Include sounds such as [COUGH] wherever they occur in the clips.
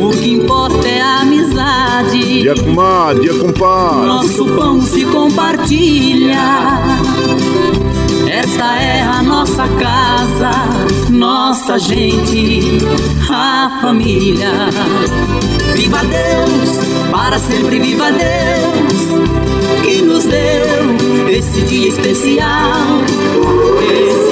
o que importa é a amizade. Dia com dia com Nosso pão se compartilha. Esta é a nossa casa, nossa gente, a família. Viva Deus, para sempre viva Deus, que nos deu esse dia especial, esse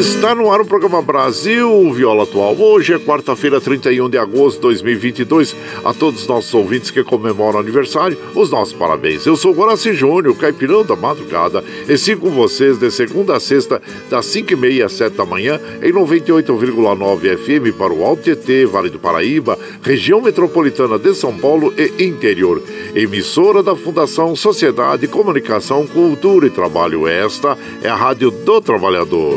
Está no ar o programa Brasil Viola Atual. Hoje é quarta-feira, 31 de agosto de 2022. A todos os nossos ouvintes que comemoram aniversário, os nossos parabéns. Eu sou Guaraci Júnior, caipirão da madrugada, e sigo com vocês de segunda a sexta, das 5h30 às 7 da manhã, em 98,9 FM para o Alto Tietê, Vale do Paraíba, região metropolitana de São Paulo e interior. Emissora da Fundação Sociedade, Comunicação, Cultura e Trabalho. Esta é a Rádio do Trabalhador.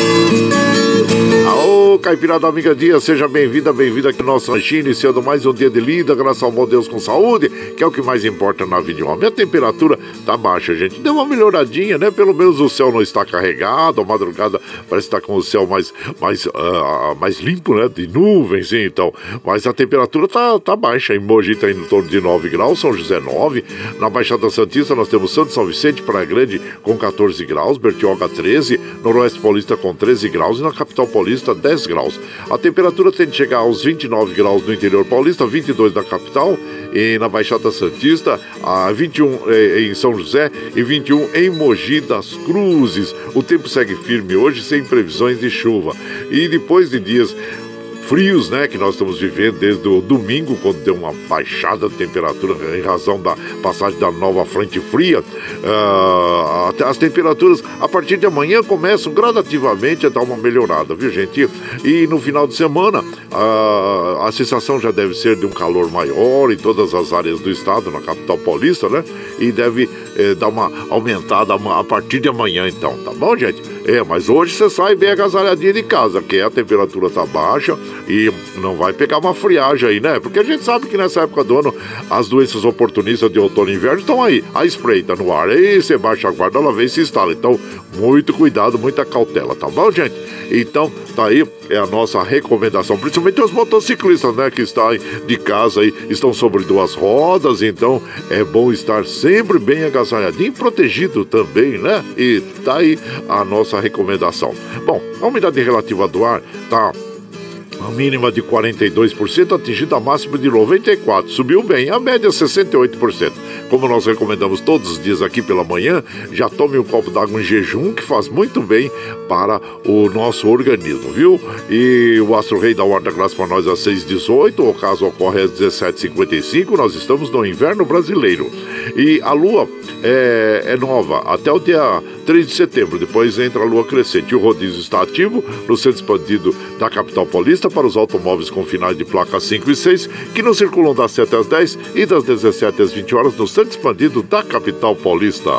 Aô, Caipirada Amiga Dia, seja bem-vinda, bem-vinda aqui no nosso ranchinho, iniciando mais um dia de lida, graças ao bom Deus com saúde, que é o que mais importa na vida de homem. A temperatura tá baixa, gente. Deu uma melhoradinha, né? Pelo menos o céu não está carregado, a madrugada parece estar com o céu mais, mais, uh, mais limpo, né? De nuvens, então. Mas a temperatura tá, tá baixa. Em Mogi tá em torno de 9 graus, São José 9. Na Baixada Santista nós temos Santo São Vicente, Praia Grande com 14 graus, Bertioga 13, Noroeste Paulista com 13 graus e na capital paulista 10 graus. A temperatura tende a chegar aos 29 graus no interior paulista, 22 na capital e na Baixada Santista, a 21 eh, em São José e 21 em Mogi das Cruzes. O tempo segue firme hoje sem previsões de chuva. E depois de dias frios, né, que nós estamos vivendo desde o domingo, quando deu uma baixada de temperatura em razão da passagem da nova frente fria. Uh, as temperaturas a partir de amanhã começam gradativamente a dar uma melhorada, viu, gente? E no final de semana uh, a sensação já deve ser de um calor maior em todas as áreas do estado, na capital paulista, né? E deve eh, dar uma aumentada a partir de amanhã, então, tá bom, gente? É, mas hoje você sai bem agasalhadinho de casa, que a temperatura tá baixa e não vai pegar uma friagem aí, né? Porque a gente sabe que nessa época do ano as doenças oportunistas de outono e inverno estão aí. A espreita no ar. Aí você baixa a guarda, ela vem e se instala. Então, muito cuidado, muita cautela, tá bom, gente? Então, tá aí, é a nossa recomendação, principalmente os motociclistas, né, que estão de casa aí, estão sobre duas rodas, então é bom estar sempre bem agasalhadinho e protegido também, né? E tá aí a nossa recomendação. Bom, a umidade relativa do ar tá a mínima de 42%, atingida a máxima de 94%. Subiu bem, a média 68%. Como nós recomendamos todos os dias aqui pela manhã, já tome um copo d'água em jejum, que faz muito bem para o nosso organismo, viu? E o Astro Rei da Horta Graça para nós às 6h18, o caso ocorre às 17h55, nós estamos no inverno brasileiro. E a lua é, é nova até o dia 3 de setembro, depois entra a lua crescente. O rodízio está ativo no centro expandido da capital paulista para os automóveis com finais de placa 5 e 6, que não circulam das 7 às 10 e das 17 às 20 horas no centro expandido da capital paulista.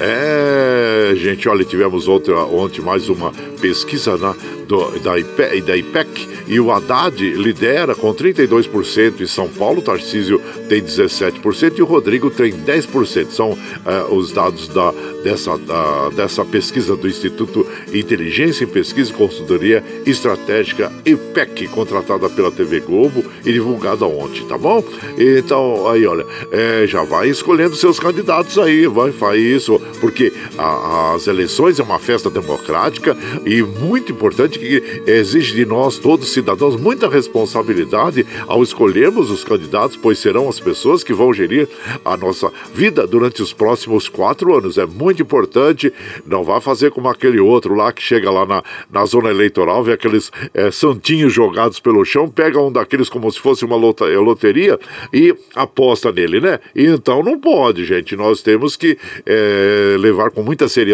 É, gente, olha, tivemos outra ontem mais uma pesquisa na, do, da, IPEC, da IPEC e o Haddad lidera com 32% em São Paulo, Tarcísio tem 17% e o Rodrigo tem 10%. São é, os dados da, dessa, da, dessa pesquisa do Instituto Inteligência em Pesquisa e Consultoria Estratégica IPEC, contratada pela TV Globo e divulgada ontem, tá bom? Então, aí, olha, é, já vai escolhendo seus candidatos aí, vai, faz isso, porque a, as eleições é uma festa democrática e muito importante que exige de nós, todos cidadãos, muita responsabilidade ao escolhermos os candidatos, pois serão as pessoas que vão gerir a nossa vida durante os próximos quatro anos. É muito importante, não vá fazer como aquele outro lá que chega lá na, na zona eleitoral, vê aqueles é, santinhos jogados pelo chão, pega um daqueles como se fosse uma eh, loteria e aposta nele, né? E então não pode, gente. Nós temos que é, levar com muita seriedade,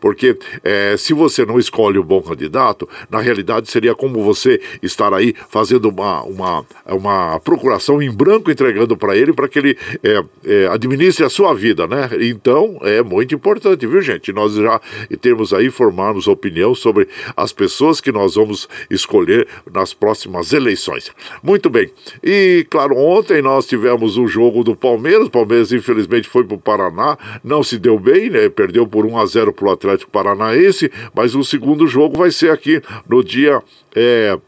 porque é, se você não escolhe o bom candidato, na realidade seria como você estar aí fazendo uma, uma, uma procuração em branco, entregando para ele, para que ele é, é, administre a sua vida, né? Então é muito importante, viu, gente? Nós já temos aí formarmos opinião sobre as pessoas que nós vamos escolher nas próximas eleições. Muito bem. E, claro, ontem nós tivemos o jogo do Palmeiras. O Palmeiras, infelizmente, foi para o Paraná, não se deu bem, né? Perdeu por 1 a 0 para o Atlético Paranaense, mas o segundo jogo vai ser aqui no dia. É,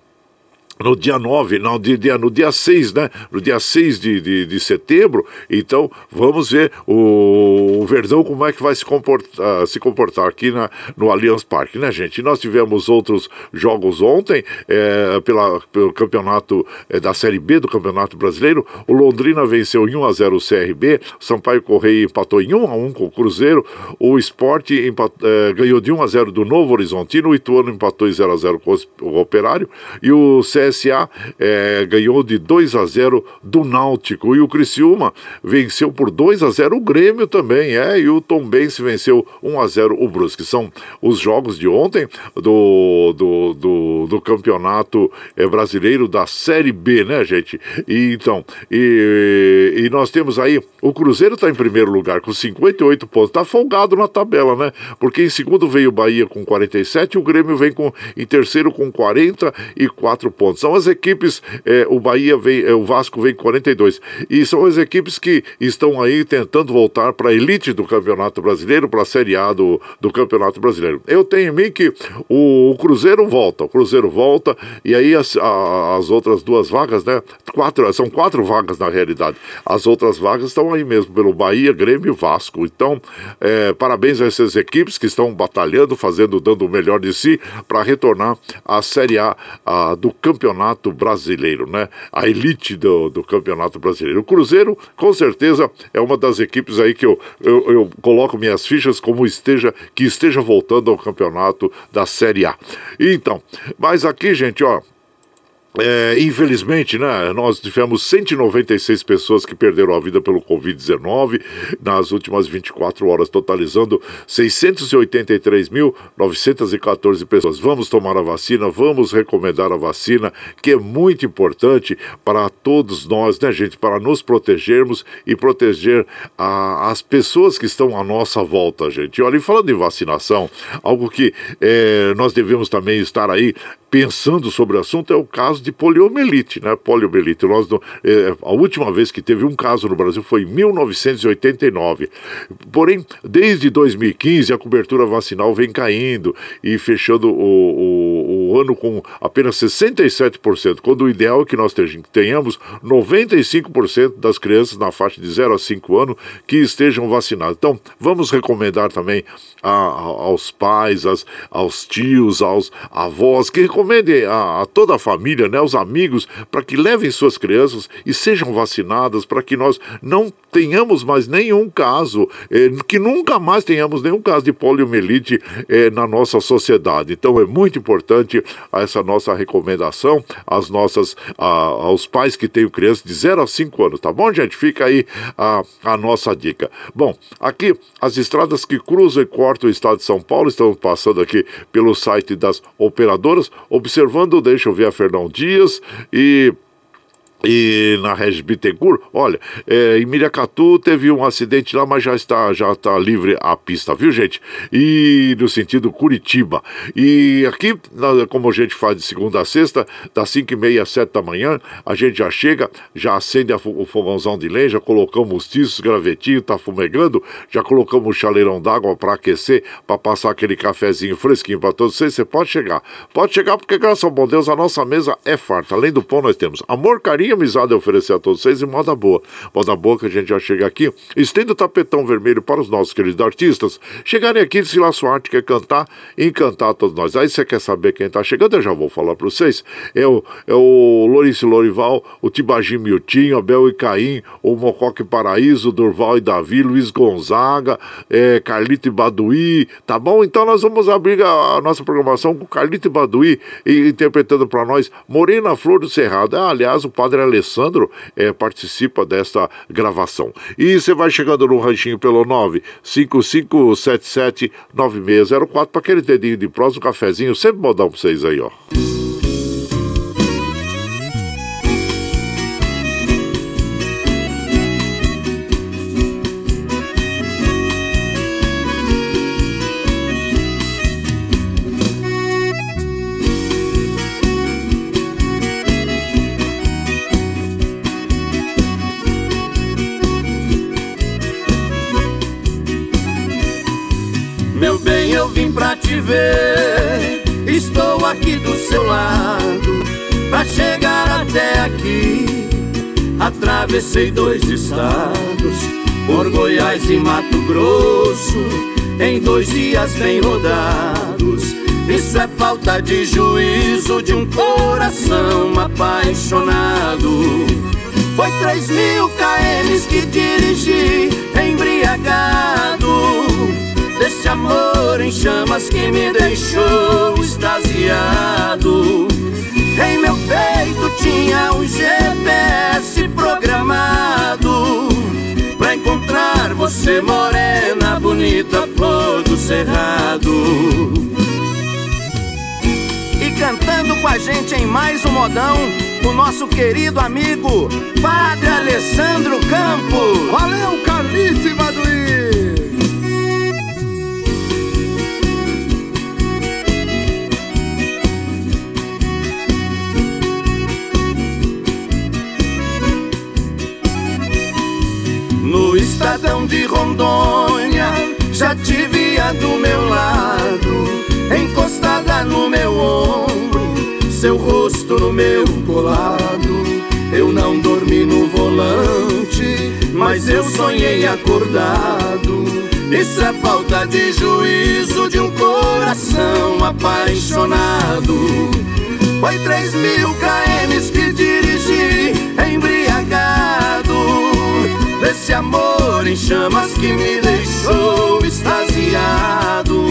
no dia 9, não, de, de, no dia 6, né? No dia 6 de, de, de setembro. Então, vamos ver o, o, Verdão como é que vai se comportar, se comportar aqui na, no Allianz Parque, né, gente? Nós tivemos outros jogos ontem é, pela, pelo campeonato é, da Série B do Campeonato Brasileiro. O Londrina venceu em 1 a 0 o CRB, Sampaio Correia empatou em 1 a 1 com o Cruzeiro, o Sport empat, é, ganhou de 1 a 0 do Novo Horizontino, o Ituano empatou em 0 a 0 com o Operário e o CS CSA é, ganhou de 2 a 0 do Náutico e o Criciúma venceu por 2 a 0 o Grêmio também, é, e o Tombense venceu 1 a 0 o Brusque. São os jogos de ontem do, do, do, do campeonato é, brasileiro da Série B, né, gente? E, então, e, e nós temos aí, o Cruzeiro está em primeiro lugar com 58 pontos, está folgado na tabela, né? Porque em segundo veio o Bahia com 47 e o Grêmio vem com, em terceiro com 44 pontos. São as equipes, é, o Bahia vem, é, o Vasco vem 42. E são as equipes que estão aí tentando voltar para a elite do Campeonato Brasileiro, para a Série A do, do Campeonato Brasileiro. Eu tenho em mim que o, o Cruzeiro volta, o Cruzeiro volta, e aí as, a, as outras duas vagas, né? Quatro, são quatro vagas na realidade. As outras vagas estão aí mesmo, pelo Bahia, Grêmio e Vasco. Então, é, parabéns a essas equipes que estão batalhando, fazendo, dando o melhor de si para retornar à Série A, a do Campeonato campeonato brasileiro, né? A elite do, do campeonato brasileiro. O Cruzeiro, com certeza, é uma das equipes aí que eu, eu, eu coloco minhas fichas como esteja, que esteja voltando ao campeonato da Série A. Então, mas aqui, gente, ó, é, infelizmente, né, nós tivemos 196 pessoas que perderam a vida pelo Covid-19 nas últimas 24 horas, totalizando 683.914 pessoas. Vamos tomar a vacina, vamos recomendar a vacina, que é muito importante para todos nós, né, gente, para nos protegermos e proteger a, as pessoas que estão à nossa volta, gente. Olha, e falando em vacinação, algo que é, nós devemos também estar aí pensando sobre o assunto é o caso de poliomielite, né? Poliomielite. Nós, é, a última vez que teve um caso no Brasil foi em 1989. Porém, desde 2015 a cobertura vacinal vem caindo e fechando o, o, ano com apenas 67%, quando o ideal é que nós tenhamos 95% das crianças na faixa de 0 a 5 anos que estejam vacinadas. Então, vamos recomendar também a, a, aos pais, as, aos tios, aos avós que recomende a, a toda a família, né, os amigos, para que levem suas crianças e sejam vacinadas, para que nós não tenhamos mais nenhum caso, eh, que nunca mais tenhamos nenhum caso de poliomielite eh, na nossa sociedade. Então é muito importante essa nossa recomendação às nossas, a, aos pais que têm crianças de 0 a 5 anos, tá bom, gente? Fica aí a, a nossa dica. Bom, aqui as estradas que cruzam e cortam o estado de São Paulo, estamos passando aqui pelo site das operadoras observando, deixa eu ver a Fernão Dias e e na Regis Bittencourt, olha, é, em Miracatu teve um acidente lá, mas já está, já está livre a pista, viu, gente? E no sentido Curitiba. E aqui, como a gente faz de segunda a sexta, das 5 e meia às 7 da manhã, a gente já chega, já acende o fogãozão de lenha, já colocamos os tiços, gravetinho, tá fumegando, já colocamos o chaleirão d'água para aquecer, para passar aquele cafezinho fresquinho para todos vocês. Você pode chegar, pode chegar, porque graças ao bom Deus a nossa mesa é farta. Além do pão, nós temos amor, carinho amizade a oferecer a todos vocês e moda boa. Moda boa que a gente já chega aqui. Estenda o tapetão vermelho para os nossos queridos artistas chegarem aqui se lá sua arte quer cantar encantar todos nós. Aí você quer saber quem está chegando? Eu já vou falar para vocês. É o, é o Lourenço Lorival, o Tibagi Miltinho, Abel e Caim, o Mocoque Paraíso, Durval e Davi, Luiz Gonzaga, é, Carlito e Baduí, tá bom? Então nós vamos abrir a, a nossa programação com Carlito e Baduí e, interpretando para nós Morena Flor do Cerrado. Ah, aliás, o padre Alessandro é, participa desta gravação. E você vai chegando no ranchinho pelo 955779604 para aquele dedinho de prós, um cafezinho, sempre modão para vocês aí, ó. Ver. Estou aqui do seu lado pra chegar até aqui. Atravessei dois estados, por Goiás e Mato Grosso, em dois dias bem rodados. Isso é falta de juízo de um coração apaixonado. Foi três mil km que dirigi embriagado amor em chamas que me deixou extasiado. Em meu peito tinha um GPS programado pra encontrar você, morena, bonita, flor do cerrado. E cantando com a gente em mais um modão, o nosso querido amigo Padre Alessandro Campos. Valeu, Carlito e Maduí! Estadão de Rondônia, já te via do meu lado, encostada no meu ombro, seu rosto no meu colado. Eu não dormi no volante, mas eu sonhei acordado. Isso é falta de juízo de um coração apaixonado. Foi três mil km que dirigi embriagado Desse amor em chamas que me deixou extasiado.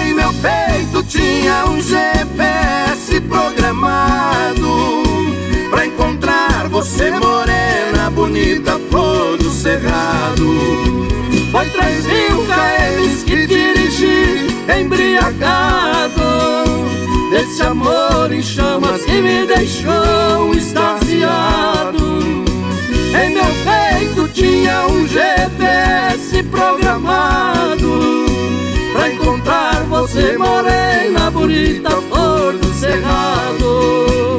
Em meu peito tinha um GPS programado Pra encontrar você morena, bonita, flor do cerrado. Foi três mil km que dirigi embriagado. Desse amor em chamas que me deixou extasiado. Em meu peito tinha um GPS programado Pra encontrar você morena, bonita, flor do cerrado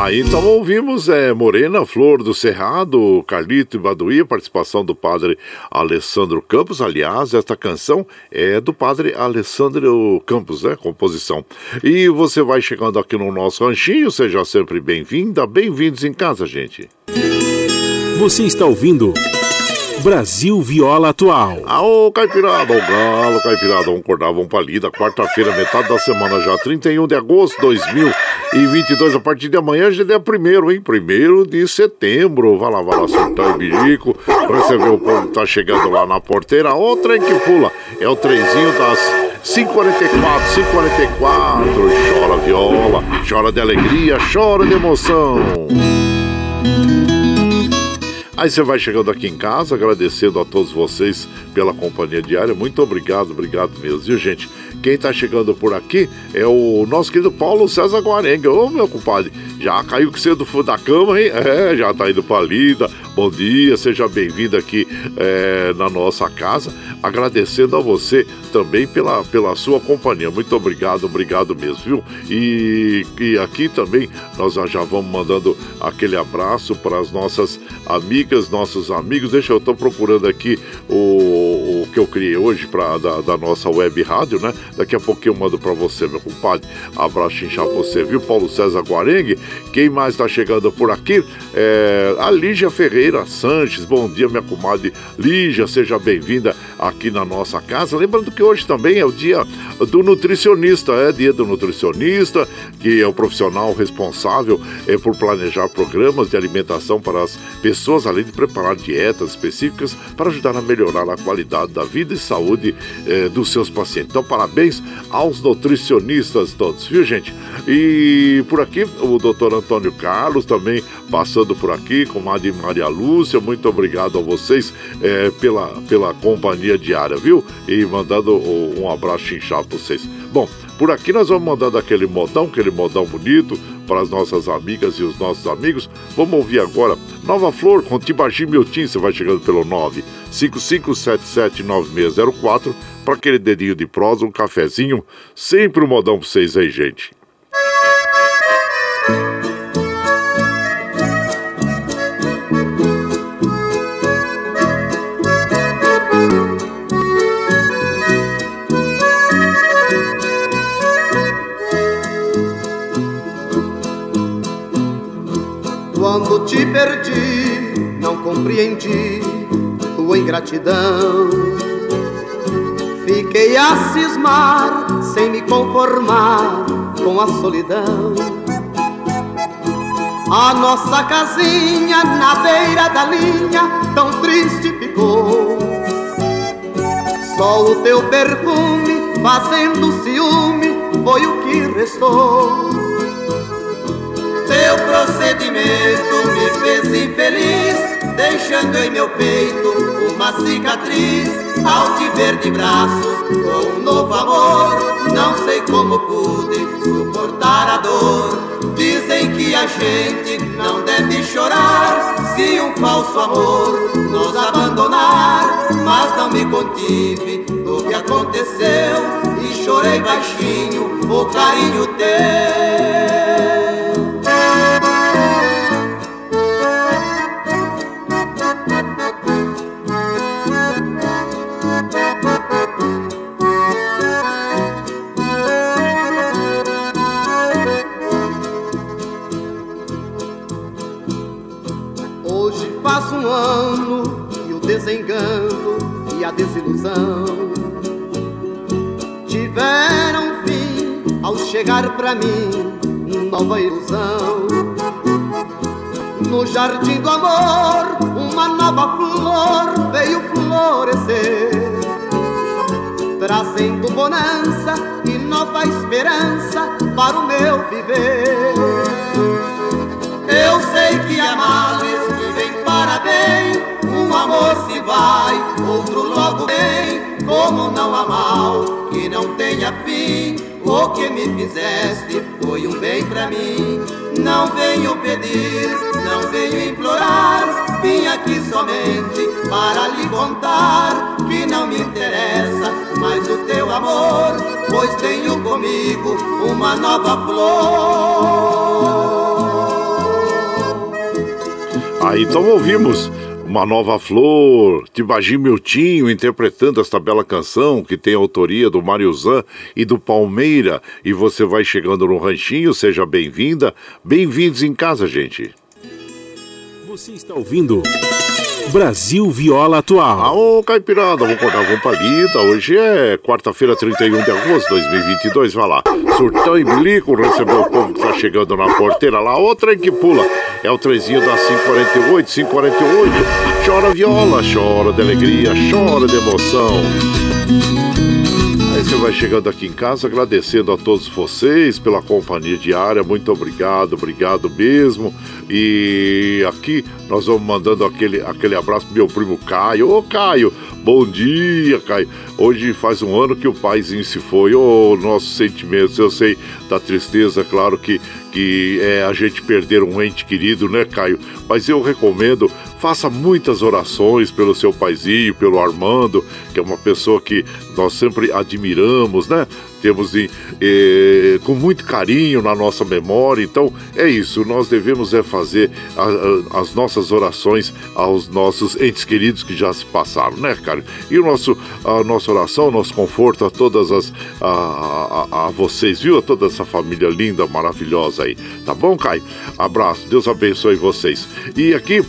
Aí então ouvimos é, Morena, Flor do Cerrado, Carlito e Baduí, participação do padre Alessandro Campos. Aliás, esta canção é do padre Alessandro Campos, né? Composição. E você vai chegando aqui no nosso ranchinho, seja sempre bem-vinda, bem-vindos em casa, gente. Você está ouvindo. Brasil Viola Atual. Aô, Caipirada, o Galo, Caipirada, vamos acordar, vamos pra lida. Quarta-feira, metade da semana já, 31 de agosto de 2022. A partir de amanhã já é primeiro, hein? Primeiro de setembro. Vai lá, vai lá, soltar o bilico. Receber o povo que tá chegando lá na porteira. Ô, trem que pula. É o trenzinho das 544, 544. Chora viola, chora de alegria, chora de emoção. Aí você vai chegando aqui em casa, agradecendo a todos vocês pela companhia diária. Muito obrigado, obrigado mesmo, viu, gente? Quem tá chegando por aqui é o nosso querido Paulo César Guarenga. Ô, meu compadre, já caiu cedo da cama, hein? É, já tá indo pra lida. Bom dia, seja bem-vindo aqui é, na nossa casa. Agradecendo a você também pela, pela sua companhia. Muito obrigado, obrigado mesmo, viu? E, e aqui também nós já vamos mandando aquele abraço para as nossas amigas, nossos amigos. Deixa eu tô procurando aqui o, o que eu criei hoje para da, da nossa web rádio, né? Daqui a pouquinho eu mando para você, meu compadre. Abraço inchar você, viu? Paulo César Guarengue. Quem mais está chegando por aqui? É a Lígia Ferreira Sanches. Bom dia, minha comadre Lígia. Seja bem-vinda aqui na nossa casa. Lembrando que hoje também é o dia do nutricionista, é dia do nutricionista, que é o profissional responsável é, por planejar programas de alimentação para as pessoas, além de preparar dietas específicas para ajudar a melhorar a qualidade da vida e saúde é, dos seus pacientes. Então, parabéns aos nutricionistas todos, viu, gente? E por aqui, o doutor Antônio Carlos também passando por aqui, com a de Maria Lúcia. Muito obrigado a vocês é, pela, pela companhia diária, viu? E mandando um abraço inchado para vocês. Bom, por aqui nós vamos mandando aquele modão, aquele modão bonito para as nossas amigas e os nossos amigos. Vamos ouvir agora Nova Flor com Tibagi Miltim. Você vai chegando pelo 955779604 para aquele dedinho de prosa, um cafezinho. Sempre um modão para vocês aí, gente. Perdi, não compreendi tua ingratidão. Fiquei a cismar, sem me conformar com a solidão. A nossa casinha na beira da linha, tão triste ficou. Só o teu perfume, fazendo ciúme, foi o que restou. Teu procedimento me fez infeliz, deixando em meu peito uma cicatriz. Ao te ver de braços com um novo amor, não sei como pude suportar a dor. Dizem que a gente não deve chorar se um falso amor nos abandonar, mas não me contive do que aconteceu e chorei baixinho o carinho teu. Desengano e a desilusão tiveram fim ao chegar pra mim nova ilusão. No jardim do amor, uma nova flor veio florescer, trazendo bonança e nova esperança para o meu viver. Eu sei que há males que vem para bem, um amor se vai, outro logo vem, como não há mal que não tenha fim. O que me fizeste foi um bem para mim. Não venho pedir, não venho implorar. Vim aqui somente para lhe contar que não me interessa mais o teu amor, pois tenho comigo uma nova flor. Aí então ouvimos uma Nova Flor, Tibagi Miltinho interpretando esta bela canção que tem autoria do Mário Zan e do Palmeira. E você vai chegando no ranchinho, seja bem-vinda. Bem-vindos em casa, gente. Você está ouvindo Brasil Viola Atual. Aô, Caipirada, vamos contar com palida. Hoje é quarta-feira, 31 de agosto de 2022. Vai lá. Surtão e Bilico recebeu o povo que tá chegando na porteira lá. Outra que pula. É o trezinho da 548, 548. Chora viola, chora de alegria, chora de emoção. Você vai chegando aqui em casa, agradecendo a todos vocês pela companhia diária. Muito obrigado, obrigado mesmo. E aqui nós vamos mandando aquele, aquele abraço pro meu primo Caio. Ô Caio, bom dia, Caio. Hoje faz um ano que o paizinho se foi. Ô, nossos sentimentos, eu sei da tristeza, claro que, que é a gente perder um ente querido, né, Caio? Mas eu recomendo Faça muitas orações pelo seu paizinho, pelo Armando, que é uma pessoa que nós sempre admiramos, né? Temos eh, com muito carinho na nossa memória. Então é isso, nós devemos é fazer a, a, as nossas orações aos nossos entes queridos que já se passaram, né, cara? E o nosso, a nossa oração, nosso conforto a todas as a, a, a vocês, viu? A toda essa família linda, maravilhosa aí. Tá bom, Caio? Abraço, Deus abençoe vocês. E aqui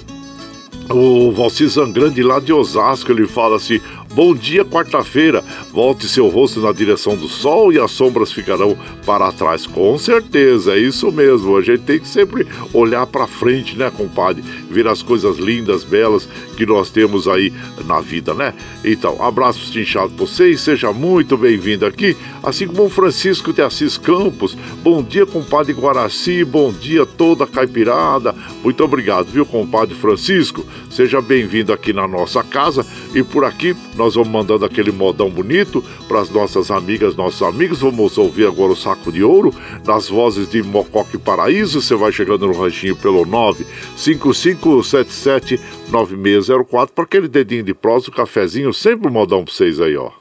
o Valci Zangrande lá de Osasco, ele fala assim: Bom dia, quarta-feira. Volte seu rosto na direção do sol e as sombras ficarão para trás. Com certeza, é isso mesmo. A gente tem que sempre olhar para frente, né, compadre? Ver as coisas lindas, belas que nós temos aí na vida, né? Então, abraços inchados para vocês, seja muito bem-vindo aqui. Assim como o Francisco de Assis Campos. Bom dia, compadre Guaraci. Bom dia, toda a caipirada. Muito obrigado, viu, compadre Francisco? Seja bem-vindo aqui na nossa casa e por aqui nós vamos mandando aquele modão bonito para as nossas amigas, nossos amigos. Vamos ouvir agora o Saco de Ouro nas vozes de Mocoque Paraíso. Você vai chegando no ranchinho pelo 95577 9604 para aquele dedinho de prosa, o cafezinho, sempre um modão para vocês aí, ó.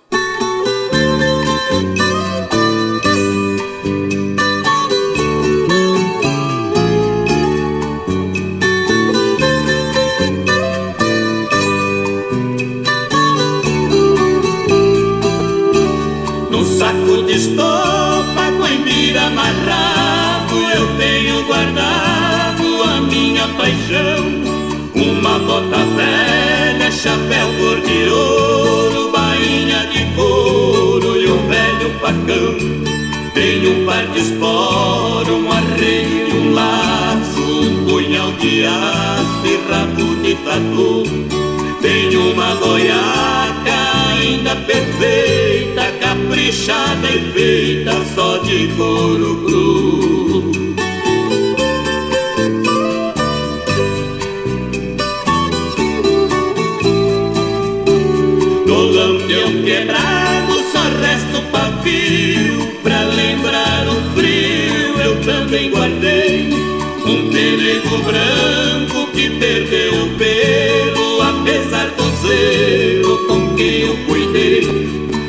Eu tenho guardado a minha paixão. Uma bota velha, chapéu cor de ouro Bainha de couro e um velho facão. Tenho um par de esporo, um arreio e um laço Um punhal de aço e rabo de tatu. Tenho uma goiaca ainda perfeita caprichada e feita só de couro cru. Pelego branco que perdeu o pelo Apesar do zelo com que eu cuidei.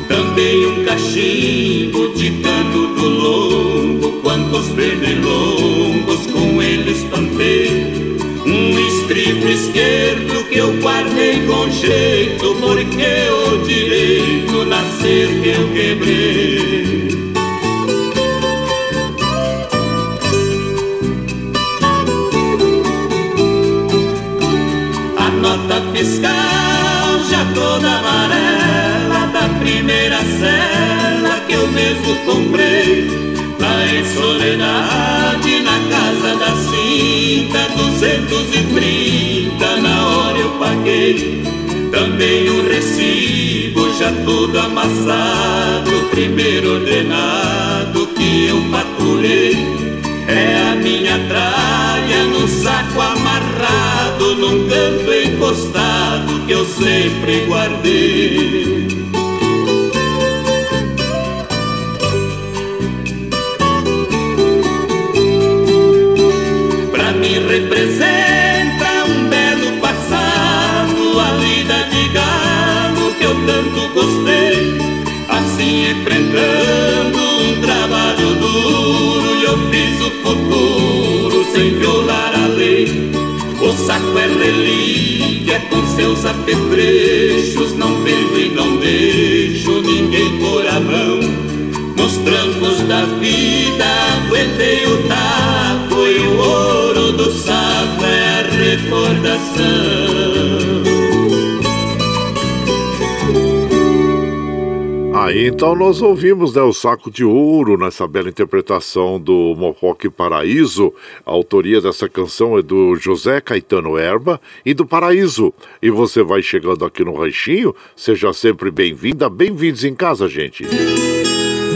Também um cachimbo de cano do longo Quantos pernilongos com ele espantei. Um estribo esquerdo que eu guardei com jeito Porque o direito nascer que eu quebrei fiscal já toda amarela da primeira cela que eu mesmo comprei. Lá em Soledade, na casa da cinta, 230 na hora eu paguei. Também o recibo já todo amassado, primeiro ordenado que eu faturei. É a minha tralha no saco amarrado, num canto encostado que eu sempre guardei. Pra mim representa um belo passado, a lida de galo que eu tanto gostei. Assim enfrentando um trabalho duro, eu fiz o futuro sem violar a lei. O saco é relíquia com seus apetrechos, não vendo e não deixo ninguém pôr a mão. Nos trancos da vida aguentei o taco e o ouro do saco é a recordação. Aí então nós ouvimos né, o Saco de Ouro nessa bela interpretação do Mocoque Paraíso. A autoria dessa canção é do José Caetano Erba e do Paraíso. E você vai chegando aqui no Ranchinho, seja sempre bem-vinda, bem-vindos em casa, gente.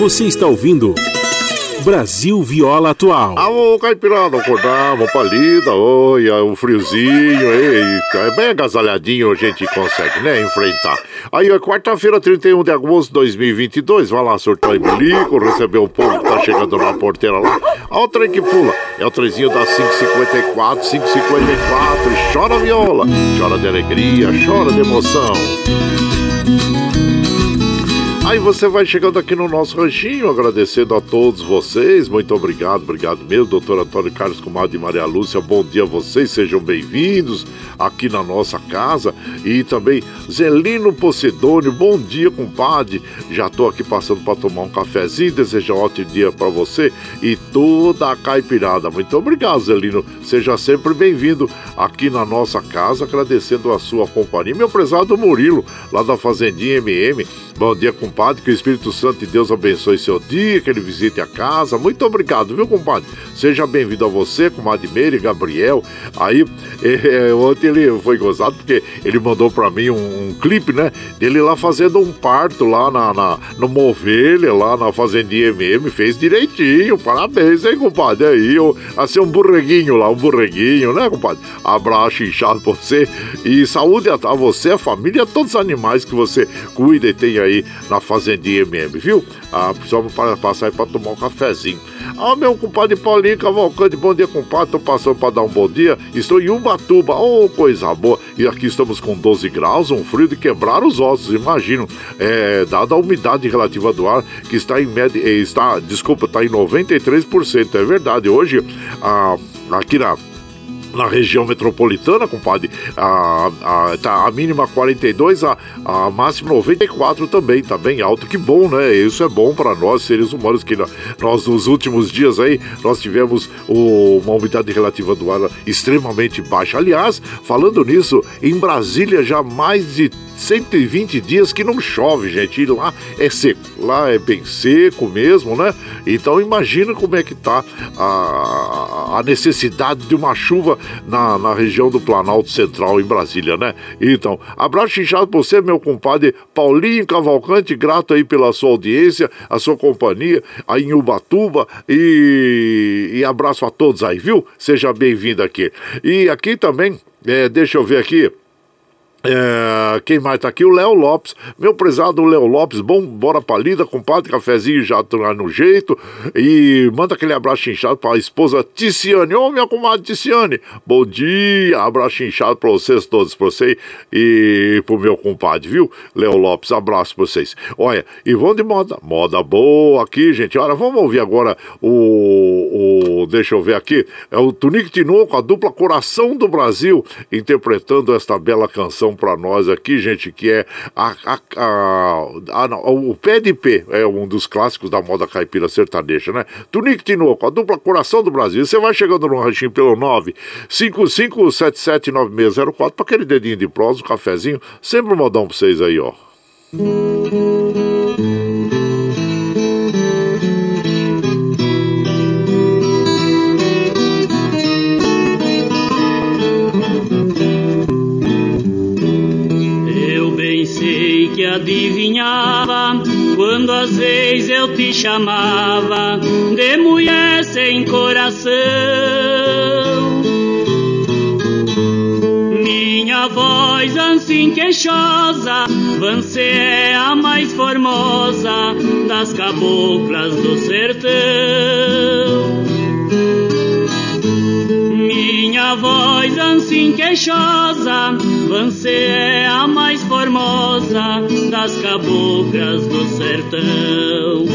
Você está ouvindo Brasil Viola Atual. Alô, Caipirada, acordava, palida, oi, o friozinho, eita, é bem agasalhadinho, a gente consegue, né, enfrentar. Aí, é quarta-feira, 31 de agosto de 2022, vai lá, surtou em bilico, recebeu o povo que tá chegando na porteira lá. Olha o trem que pula, é o trenzinho das 554, 554, e chora viola, chora de alegria, chora de emoção. Aí você vai chegando aqui no nosso ranchinho, agradecendo a todos vocês. Muito obrigado, obrigado mesmo, doutor Antônio Carlos Comadre e Maria Lúcia. Bom dia a vocês, sejam bem-vindos aqui na nossa casa. E também Zelino Pocedônio, bom dia, compadre. Já tô aqui passando para tomar um cafezinho, desejo um ótimo dia para você e toda a caipirada. Muito obrigado, Zelino. Seja sempre bem-vindo aqui na nossa casa, agradecendo a sua companhia. Meu prezado Murilo, lá da Fazendinha MM. Bom dia, compadre. Que o Espírito Santo de Deus abençoe seu dia, que ele visite a casa. Muito obrigado, viu, compadre? Seja bem-vindo a você, comadre Meire, Gabriel. Aí, [LAUGHS] é, ontem ele foi gozado porque ele mandou para mim um, um, clipe, né? Dele lá fazendo um parto lá na, na, numa ovelha, lá na Fazendinha MM. Fez direitinho. Parabéns, hein, compadre? Aí, eu, assim, um burreguinho lá, um burreguinho, né, compadre? Abraço inchado pra você e saúde a, a você, a família, a todos os animais que você cuida e tem aí na Fazendinha MM, viu? Ah, precisamos para passar aí para tomar um cafezinho. Ah, meu compadre Paulinho Cavalcante, bom dia, compadre. Tô passando para dar um bom dia. Estou em Ubatuba, oh, coisa boa. E aqui estamos com 12 graus, um frio de quebrar os ossos, imagino. É, dada a umidade relativa do ar, que está em média, está, desculpa, está em 93%. É verdade, hoje, ah, aqui na na região metropolitana, compadre, a, a, tá, a mínima 42, a, a máxima 94 também, tá bem alto, que bom, né? Isso é bom para nós, seres humanos, que nós nos últimos dias aí, nós tivemos o, uma umidade relativa do ar extremamente baixa. Aliás, falando nisso, em Brasília já mais de 120 dias que não chove, gente. E lá é seco, lá é bem seco mesmo, né? Então imagina como é que tá a, a necessidade de uma chuva na, na região do Planalto Central em Brasília, né? Então, abraço inchado pra você, meu compadre Paulinho Cavalcante, grato aí pela sua audiência, a sua companhia aí em Ubatuba e, e abraço a todos aí, viu? Seja bem-vindo aqui. E aqui também, é, deixa eu ver aqui. É, quem mais tá aqui? O Léo Lopes. Meu prezado Léo Lopes, bom, bora pra lida, compadre, cafezinho já tá no jeito. E manda aquele abraço inchado pra esposa Ticiane. Ô, minha comadre Ticiane, bom dia, abraço inchado pra vocês todos, pra você e pro meu compadre, viu? Léo Lopes, abraço pra vocês. Olha, e vamos de moda, moda boa aqui, gente. Olha, vamos ouvir agora o, o deixa eu ver aqui, é o Tunique Tinoco, a dupla Coração do Brasil, interpretando esta bela canção para nós aqui, gente, que é a, a, a, a, o pé, é um dos clássicos da moda caipira sertaneja, né? Tunique Tinoco, a dupla Coração do Brasil. Você vai chegando no ranchinho pelo 955779604 para aquele dedinho de prosa, um cafezinho, sempre um modão para vocês aí, ó. Adivinhava quando às vezes eu te chamava de mulher sem coração. Minha voz assim queixosa, você é a mais formosa das caboclas do sertão. Minha voz assim queixosa, você é a mais formosa das caboclas do sertão.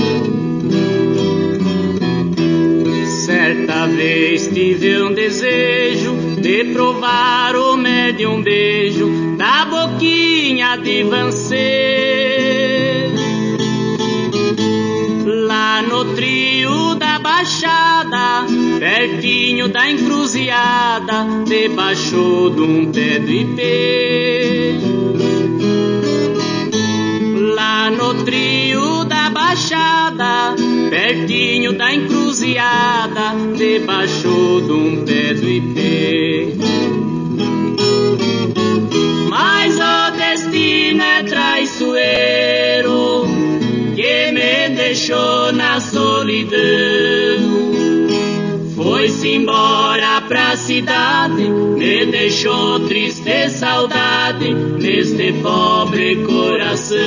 Certa vez tive um desejo de provar o médium beijo da boquinha de você. Lá no trio Baixada, pertinho da encruzilhada, debaixo de um pé do ipê. Lá no trio da Baixada, pertinho da encruzilhada, debaixo de um pé do ipê. Mas o destino é traiçoeiro, deixou na solidão. Foi-se embora pra cidade, me deixou triste saudade neste pobre coração.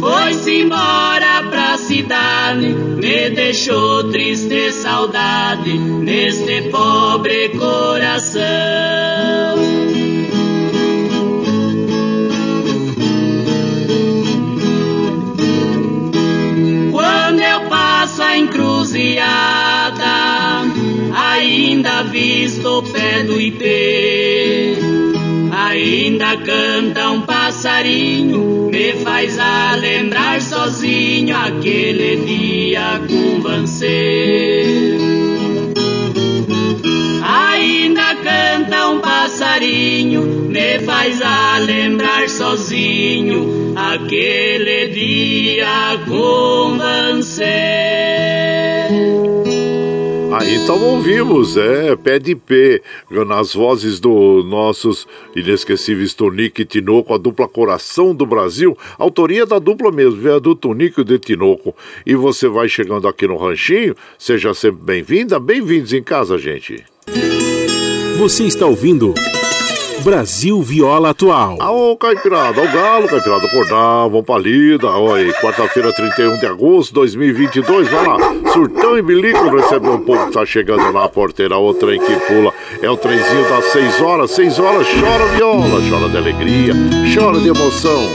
Foi-se embora pra cidade, me deixou triste saudade neste pobre coração. Visto o pé do ipê. Ainda canta um passarinho, me faz a lembrar sozinho aquele dia com você. Ainda canta um passarinho, me faz a lembrar sozinho aquele dia com você. Então ouvimos, é, pé de pé, nas vozes do nossos inesquecíveis Tonico e Tinoco, a dupla Coração do Brasil, autoria da dupla mesmo, é do Tonico e de Tinoco. E você vai chegando aqui no Ranchinho, seja sempre bem-vinda, bem-vindos em casa, gente. Você está ouvindo Brasil Viola Atual. Ô, Caipirada, o Galo, Caipirada, acordar, vamos pra lida. Oi, quarta-feira, 31 de agosto de 2022, vai lá. Surtão e bilico, recebeu um pouco que tá chegando na porteira, o trem que pula. É o trenzinho das 6 horas, 6 horas, chora viola, chora de alegria, chora de emoção.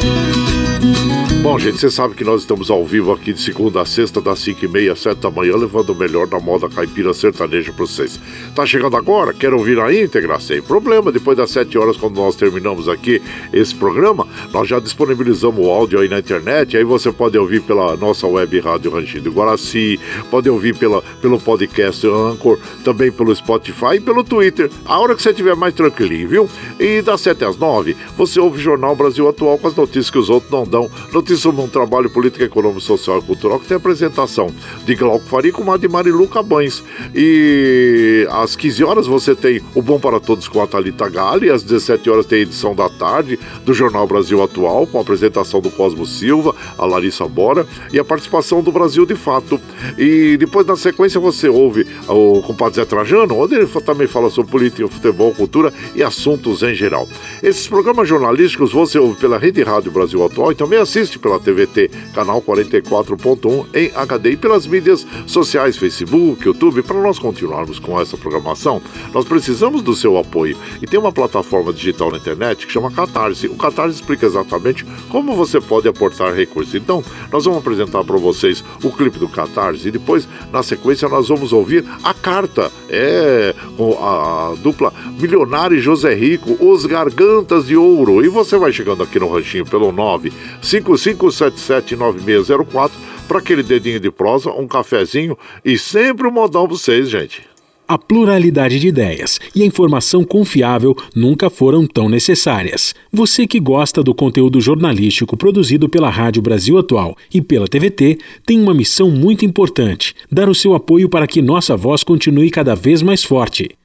Bom, gente, você sabe que nós estamos ao vivo aqui de segunda a sexta, das 5 e meia, 7 da manhã, levando o melhor da moda caipira sertaneja para vocês. Tá chegando agora? Quer ouvir a íntegra? Sem problema. Depois das 7 horas, quando nós terminamos aqui esse programa, nós já disponibilizamos o áudio aí na internet. Aí você pode ouvir pela nossa web rádio Rangido Guaraci, pode ouvir pela, pelo podcast Anchor, também pelo Spotify e pelo Twitter. A hora que você estiver mais tranquilinho, viu? E das 7 às 9, você ouve o Jornal Brasil Atual com as notícias que os outros não dão. Notícias sobre um trabalho político, econômico, social e cultural que tem apresentação de Glauco Faria com a de Marilu Cabães. E às 15 horas você tem o Bom para Todos com a Thalita Gali, às 17 horas tem a edição da tarde do Jornal Brasil Atual, com a apresentação do Cosmo Silva, a Larissa Bora e a participação do Brasil de Fato. E depois, na sequência, você ouve o compadre Zé Trajano, onde ele também fala sobre política, futebol, cultura e assuntos em geral. Esses programas jornalísticos você ouve pela Rede Rádio Brasil Atual e também assiste pela TVT, canal 44.1 em HD e pelas mídias sociais, Facebook, YouTube. Para nós continuarmos com essa programação, nós precisamos do seu apoio. E tem uma plataforma digital na internet que chama Catarse. O Catarse explica exatamente como você pode aportar recursos. Então, nós vamos apresentar para vocês o clipe do Catarse e depois, na sequência, nós vamos ouvir a carta. É, com a dupla Milionário José Rico, Os Gargantas de Ouro. E você vai chegando aqui no ranchinho pelo 955779604 para aquele dedinho de prosa, um cafezinho e sempre um modão para vocês, gente. A pluralidade de ideias e a informação confiável nunca foram tão necessárias. Você que gosta do conteúdo jornalístico produzido pela Rádio Brasil Atual e pela TVT tem uma missão muito importante: dar o seu apoio para que nossa voz continue cada vez mais forte.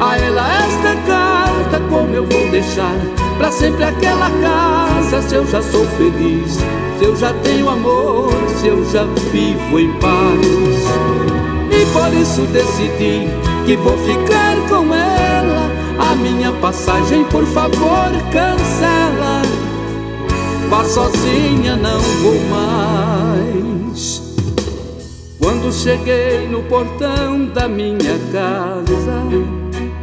a ela esta carta, como eu vou deixar para sempre aquela casa? Se eu já sou feliz, se eu já tenho amor, se eu já vivo em paz. E por isso decidi que vou ficar com ela. A minha passagem, por favor, cancela. Vá sozinha, não vou mais. Quando cheguei no portão da minha casa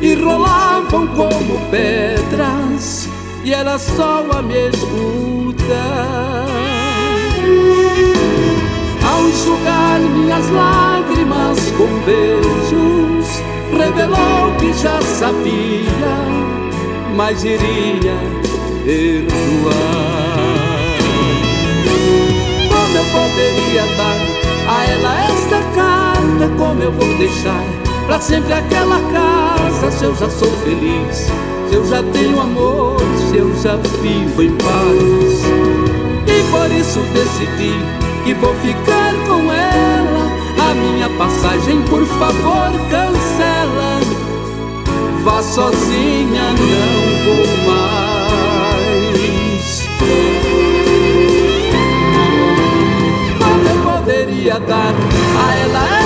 e rolavam como pedras e era só a me escutar. Ao enxugar minhas lágrimas com beijos, revelou que já sabia, mas iria perdoar. Como eu poderia dar a ela esta carta? Como eu vou deixar? Pra sempre aquela se eu já sou feliz, se eu já tenho amor, se eu já vivo em paz. E por isso decidi que vou ficar com ela. A minha passagem, por favor, cancela. Vá sozinha, não vou mais. Como poderia dar a ela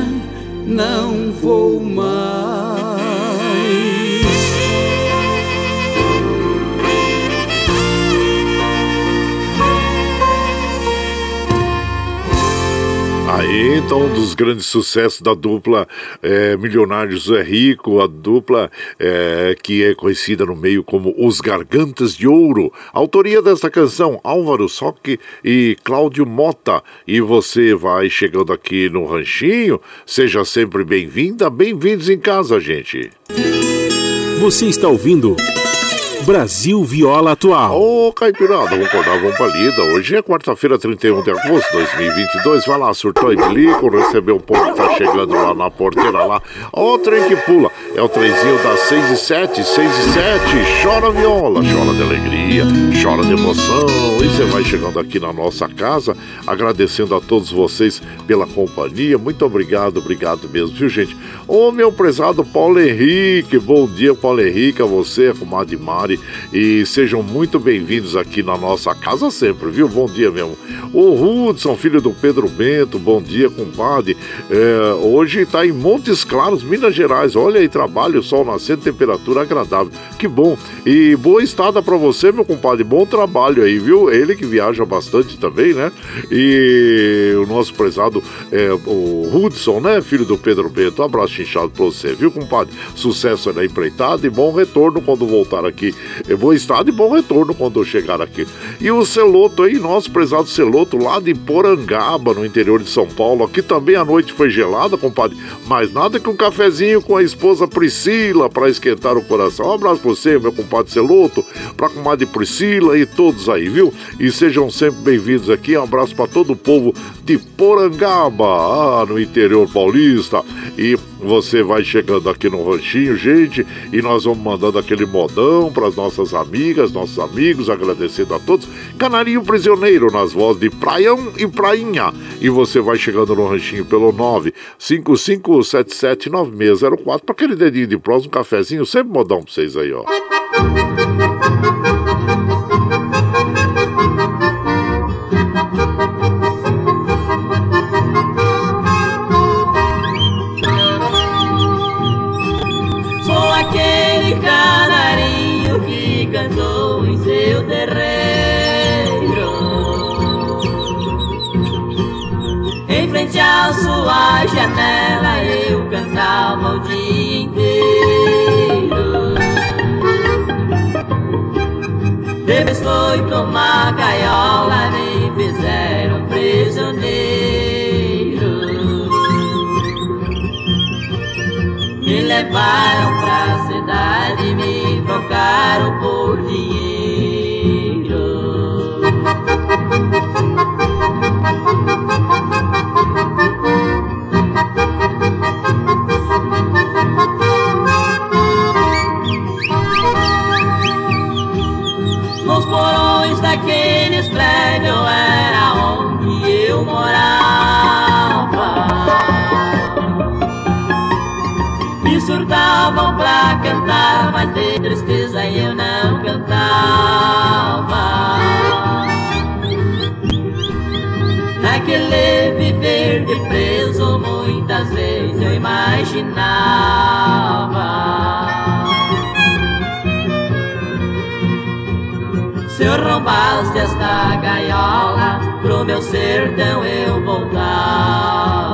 não vou mais. Então, um dos grandes sucessos da dupla é, Milionários é Rico, a dupla é, que é conhecida no meio como Os Gargantas de Ouro. autoria desta canção, Álvaro Soque e Cláudio Mota. E você vai chegando aqui no Ranchinho, seja sempre bem-vinda, bem-vindos em casa, gente. Você está ouvindo. Brasil Viola Atual. Ô, oh, Caipirada, vamos acordar, vamos pra lida. Hoje é quarta-feira, 31 de agosto de 2022. Vai lá, surtou e bilico, recebeu o povo que tá chegando lá na porteira lá. Ó, o trem que pula. É o trezinho das 6 e 7, 6 e 7. Chora viola, chora de alegria, chora de emoção. E você vai chegando aqui na nossa casa, agradecendo a todos vocês pela companhia. Muito obrigado, obrigado mesmo, viu, gente? Ô, meu prezado Paulo Henrique, bom dia, Paulo Henrique, a você, a comadre Mari. E sejam muito bem-vindos aqui na nossa casa sempre, viu? Bom dia mesmo. O Hudson, filho do Pedro Bento, bom dia, compadre. É, hoje está em Montes Claros, Minas Gerais. Olha aí, trabalho, sol nascendo, temperatura agradável. Que bom. E boa estada para você, meu compadre. Bom trabalho aí, viu? Ele que viaja bastante também, né? E o nosso prezado, é, o Hudson, né? Filho do Pedro Bento. Um abraço inchado para você, viu, compadre? Sucesso na empreitada e bom retorno quando voltar aqui. É, boa estada e bom retorno quando chegar aqui. E o Celoto aí, nosso prezado Celoto, lá de Porangaba, no interior de São Paulo. Aqui também a noite foi gelada, compadre. Mas nada que um cafezinho com a esposa Priscila para esquentar o coração. Um abraço pra você, meu compadre Celoto, pra comadre Priscila e todos aí, viu? E sejam sempre bem-vindos aqui. Um abraço para todo o povo de Porangaba, ah, no interior paulista. E você vai chegando aqui no ranchinho, gente, e nós vamos mandando aquele modão para as nossas amigas, nossos amigos, agradecendo a todos. Canarinho Prisioneiro nas vozes de Praião e Prainha. E você vai chegando no ranchinho pelo 955779604 para aquele dedinho de prós, um cafezinho, sempre modão para vocês aí, ó. À sua janela eu cantava o dia inteiro. Depois foi uma gaiola, me fizeram prisioneiro. Me levaram pra cidade, me trocaram Nos porões daqueles prédios era onde eu morava. Imaginava. Se eu roubasse esta gaiola, pro meu sertão eu voltava.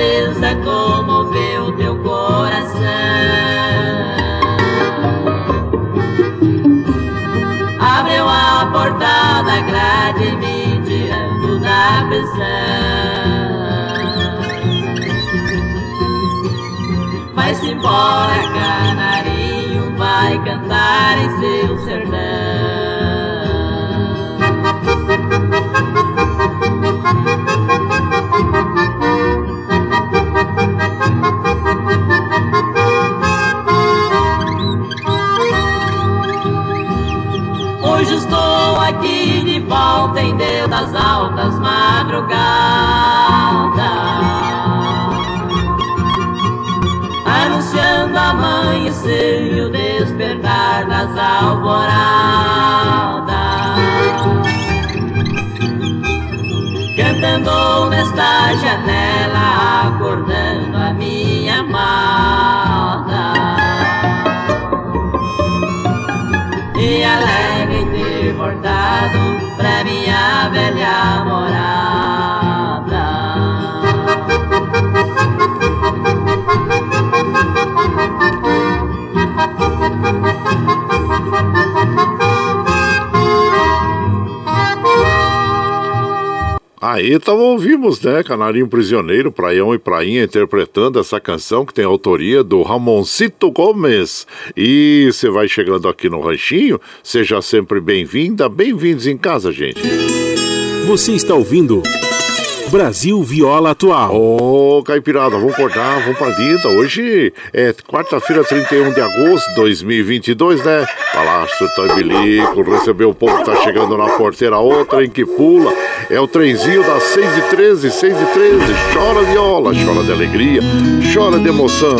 Tristeza, comoveu teu coração. Abriu a porta da grade, me tirando da prisão. Vai-se embora, canarinho, vai cantar em seu sertão. Madrugadas Anunciando amanhecer e o despertar das alvoradas Cantando nesta janela, Aí então ouvimos, né, Canarinho Prisioneiro, Praião e Prainha interpretando essa canção que tem autoria do Ramoncito Gomes. E você vai chegando aqui no Ranchinho, seja sempre bem-vinda, bem-vindos em casa, gente. Você está ouvindo Brasil Viola Atual. Ô, oh, Caipirada, vamos acordar, vamos pra lida. Hoje é quarta-feira, 31 de agosto de 2022, né? Palácio tá bilico, recebeu o povo que tá chegando na porteira, outra em que pula. É o trenzinho das 6 e 13, 6 e 13. Chora viola, chora de alegria, chora de emoção.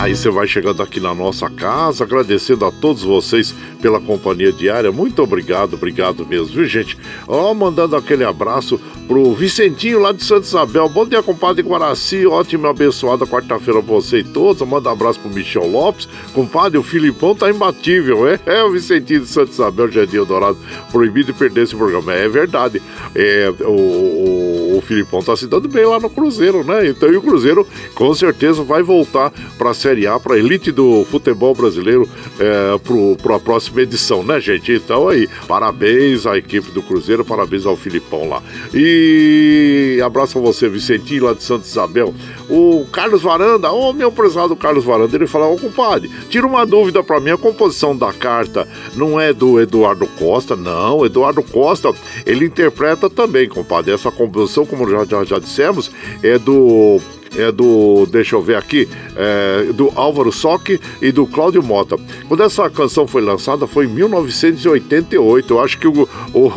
Aí você vai chegando aqui na nossa casa, agradecendo a todos vocês pela companhia diária. Muito obrigado, obrigado mesmo, viu, gente? Ó, oh, mandando aquele abraço pro Vicentinho lá de Santa Isabel. Bom dia, compadre Guaraci. E abençoada quarta-feira pra você e todos. Manda um abraço pro Michel Lopes. Compadre, o Filipão tá imbatível, é? É o Vicentinho de Santa Isabel, Jardim Dourado. Proibido de perder esse programa. É verdade. É, o, o, o Filipão tá se dando bem lá no Cruzeiro, né? Então, e o Cruzeiro com certeza vai voltar pra ser Série A, para a elite do futebol brasileiro é, para a próxima edição, né, gente? Então aí, parabéns à equipe do Cruzeiro, parabéns ao Filipão lá. E abraço a você, Vicentinho, lá de Santa Isabel. O Carlos Varanda, ô oh, meu prezado Carlos Varanda, ele falou, ô oh, compadre, tira uma dúvida para mim, a composição da carta não é do Eduardo Costa, não, Eduardo Costa, ele interpreta também, compadre, essa composição, como já, já, já dissemos, é do é do, deixa eu ver aqui, é, do Álvaro Sock e do Cláudio Mota. Quando essa canção foi lançada foi em 1988. Eu acho que o, o,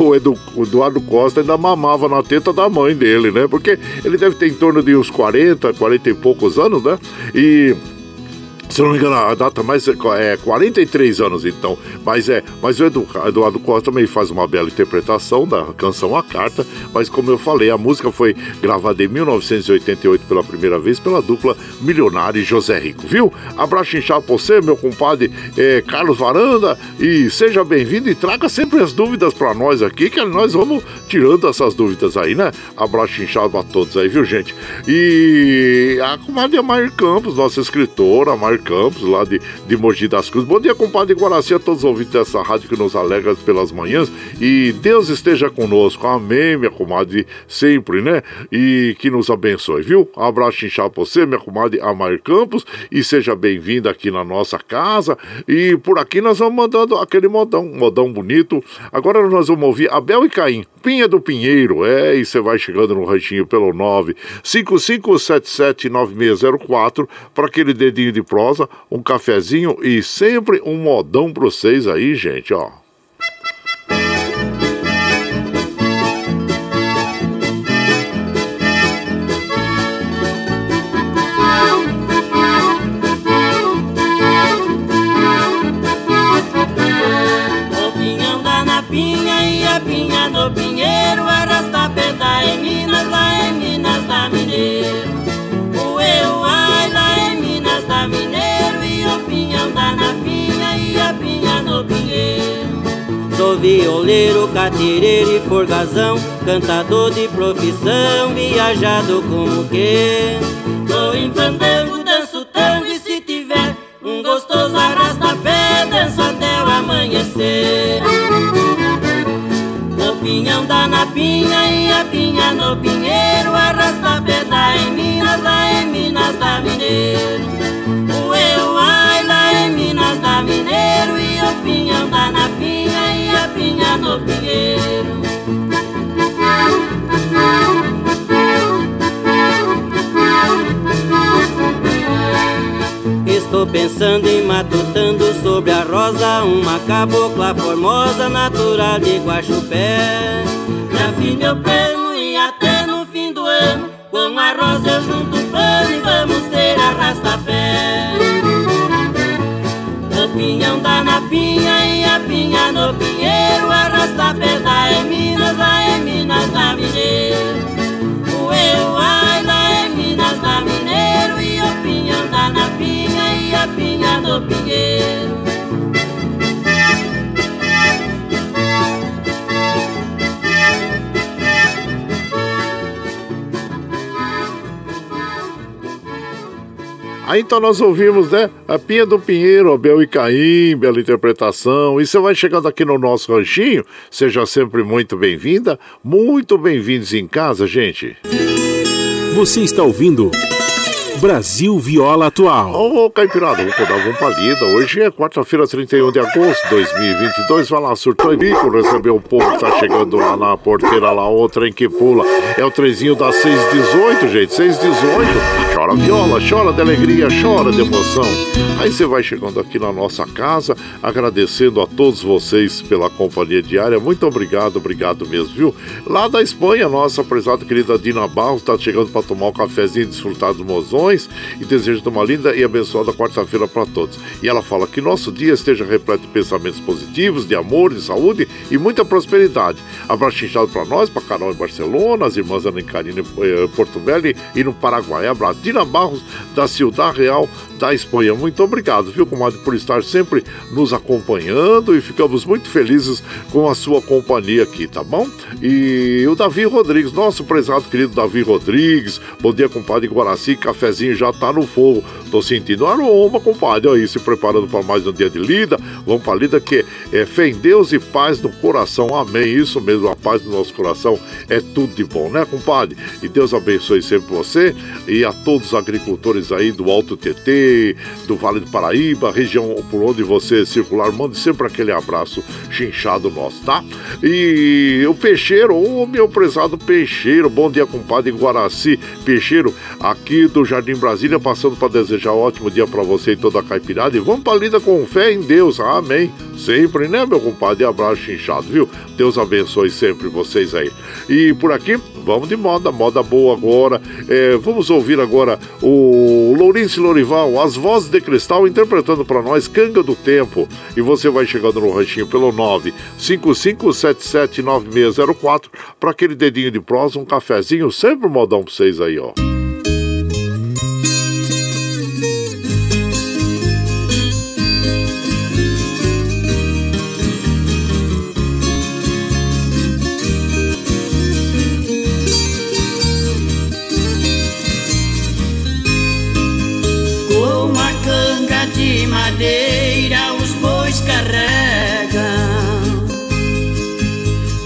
o Eduardo Costa ainda mamava na teta da mãe dele, né? Porque ele deve ter em torno de uns 40, 40 e poucos anos, né? E se não me engano, a data mais é 43 anos então. Mas é, mas o Eduardo Costa também faz uma bela interpretação da canção A Carta. Mas como eu falei, a música foi gravada em 1988 pela primeira vez pela dupla Milionário e José Rico, viu? Abraço inchado pra você, meu compadre é, Carlos Varanda, e seja bem-vindo e traga sempre as dúvidas para nós aqui, que nós vamos tirando essas dúvidas aí, né? Abraço inchado pra todos aí, viu, gente? E a comadre Mair Campos, nossa escritora, Mair Campos, lá de, de Mogi das Cruzes. Bom dia, compadre Guaraci, a todos os ouvintes dessa rádio que nos alegra pelas manhãs. E Deus esteja conosco. Amém, minha comadre, sempre, né? E que nos abençoe, viu? Abraço inchado pra você, minha comadre Amar Campos, e seja bem-vinda aqui na nossa casa. E por aqui nós vamos mandando aquele modão, modão bonito. Agora nós vamos ouvir Abel e Caim, Pinha do Pinheiro. É, e você vai chegando no ranchinho pelo 955779604 para aquele dedinho de prosa um cafezinho e sempre um modão para vocês aí, gente, ó. Violeiro, catireiro e forgazão, cantador de profissão, viajado como que. Tô em fandango, danço tango e se tiver um gostoso arrasta-pé, danço até o amanhecer. O pinhão dá na pinha e a pinha no pinheiro, arrasta-pé dá em Minas, lá em Minas da Mineiro. Da Mineiro e o pinhão dá na pinha capinha no pinheiro. Estou pensando em matutando sobre a rosa Uma cabocla formosa, natural de Guaxupé Já fiz meu plano e até no fim do ano Com a rosa eu junto pano e vamos ter arrasta-pé O pinhão dá na pinha e a pinha no pinheiro arrasta pedra em Minas, lá em Minas da Mineiro. O eu, ai, lá em Minas da Mineiro. E o pinhão da na pinha e a pinha no pinheiro. Aí então nós ouvimos, né? A Pinha do Pinheiro, Abel e Caim, bela interpretação. E você vai chegando aqui no nosso ranchinho, seja sempre muito bem-vinda, muito bem-vindos em casa, gente. Você está ouvindo. Brasil Viola Atual. Ô, oh, Caipirada, vou dar uma palida. Hoje é quarta-feira, 31 de agosto de 2022. Vai lá, surtou e bico, recebeu o povo, tá chegando lá na porteira, lá, outra em que pula. É o trezinho das 618, gente, 618. Chora viola, chora de alegria, chora de emoção. Aí você vai chegando aqui na nossa casa, agradecendo a todos vocês pela companhia diária. Muito obrigado, obrigado mesmo, viu? Lá da Espanha, nossa prezada querida Dina Barros tá chegando para tomar um cafezinho e desfrutar dos mozões e desejo uma linda e abençoada quarta-feira para todos. E ela fala que nosso dia esteja repleto de pensamentos positivos, de amor, de saúde e muita prosperidade. Abraço inchado para nós, para Carol em Barcelona, as irmãs Ana e Karine em eh, Porto Velho e no Paraguai. Abraço. Dina Barros, da Ciudad Real, da Espanha. Muito obrigado, viu, comadre, por estar sempre nos acompanhando e ficamos muito felizes com a sua companhia aqui, tá bom? E o Davi Rodrigues, nosso prezado querido Davi Rodrigues, bom dia, compadre Guaraci, cafezinho já tá no fogo. Tô sentindo aroma, compadre, aí, se preparando para mais um dia de lida. Vamos para lida que é fé em Deus e paz no coração. Amém. Isso mesmo, a paz no nosso coração é tudo de bom, né, compadre? E Deus abençoe sempre você e a todos os agricultores aí do Alto TT, do Vale do Paraíba, região por onde você circular, mande sempre aquele abraço chinchado nosso, tá? E o Peixeiro, ô meu prezado Peixeiro, bom dia, compadre Guaraci Peixeiro, aqui do Jardim Brasília, passando para desejar um ótimo dia para você e toda a caipirada. E vamos para lida com fé em Deus, amém. Sempre, né, meu compadre? Abraço chinchado, viu? Deus abençoe sempre vocês aí. E por aqui, vamos de moda, moda boa agora. É, vamos ouvir agora o Lourenço Lorival, as vozes de cristal, interpretando para nós Canga do Tempo. E você vai chegando no ranchinho pelo 955779604 para aquele dedinho de prosa, um cafezinho, sempre modão para vocês aí, ó. Madeira os bois carregam.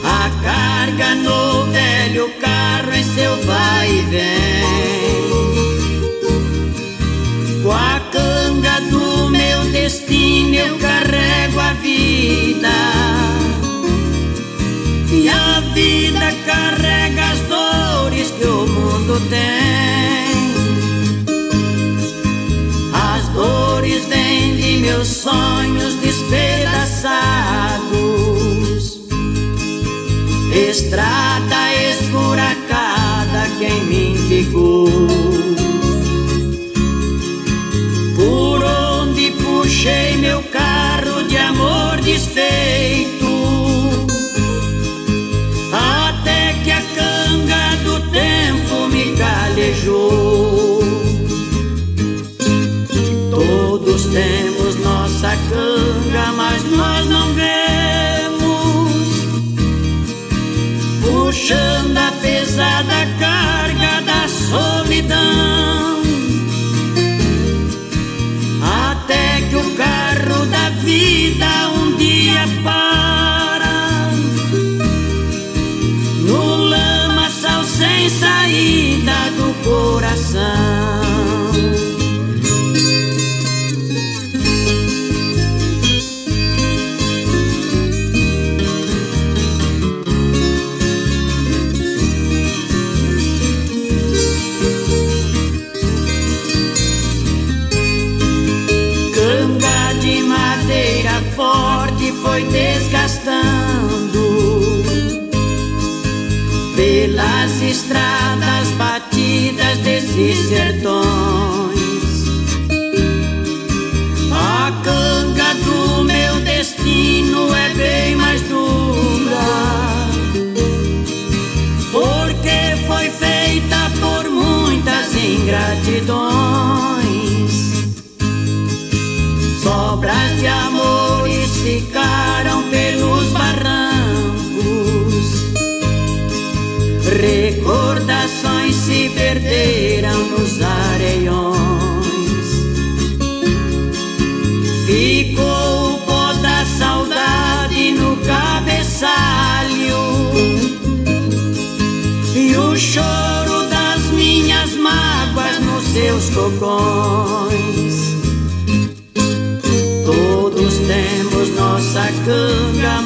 A carga no velho carro em seu vai e vem. Com a canga do meu destino eu carrego a vida. E a vida carrega as dores que o mundo tem meus sonhos despedaçados. Estrada esburacada, quem me? Por Puxando a pesada carga da solidão. Até que o carro da vida Sobras de amores ficaram pelos barrancos. Recordações se perderam nos areiões. Ficou o pó da saudade no cabeçalho e o choro seus cocões. Todos temos nossa canga,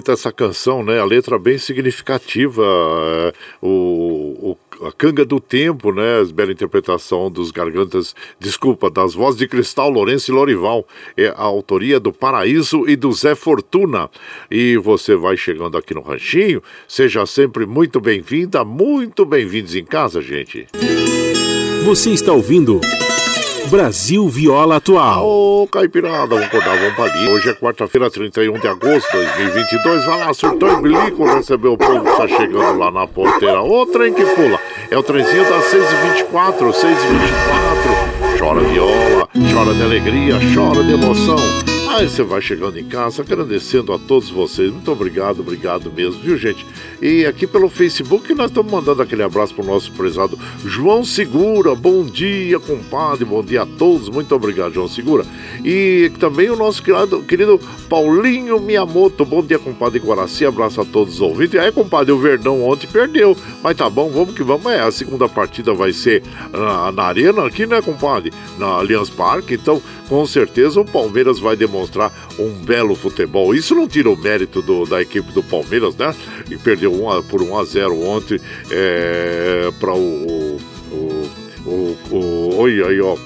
bonita essa canção, né? A letra bem significativa. É, o, o, a canga do tempo, né? Bela interpretação dos gargantas, desculpa, das vozes de Cristal, Lourenço e Lorival. É a autoria do Paraíso e do Zé Fortuna. E você vai chegando aqui no Ranchinho. Seja sempre muito bem-vinda, muito bem-vindos em casa, gente. Você está ouvindo. Brasil Viola Atual. Ô, Caipirada, vamos acordar, vamos pra ali. Hoje é quarta-feira, 31 de agosto de 2022. Vai lá, surtou e bilico, recebeu o povo que tá chegando lá na porteira. Ô, trem que pula. É o trenzinho das 6h24, 6h24. Chora viola, chora de alegria, chora de emoção. Aí você vai chegando em casa, agradecendo a todos vocês. Muito obrigado, obrigado mesmo, viu, gente? E aqui pelo Facebook nós estamos mandando aquele abraço para o nosso prezado João Segura. Bom dia, compadre. Bom dia a todos. Muito obrigado, João Segura. E também o nosso querido, querido Paulinho Miyamoto. Bom dia, compadre Guaraci. Abraço a todos os ouvintes. E aí, compadre, o Verdão ontem perdeu. Mas tá bom, vamos que vamos. É, a segunda partida vai ser na, na Arena aqui, né, compadre? Na Allianz Parque. Então, com certeza o Palmeiras vai demonstrar um belo futebol. Isso não tira o mérito do, da equipe do Palmeiras, né? E perdeu por 1 a 0 ontem é, para o, o, o, o, oi, aí, ó,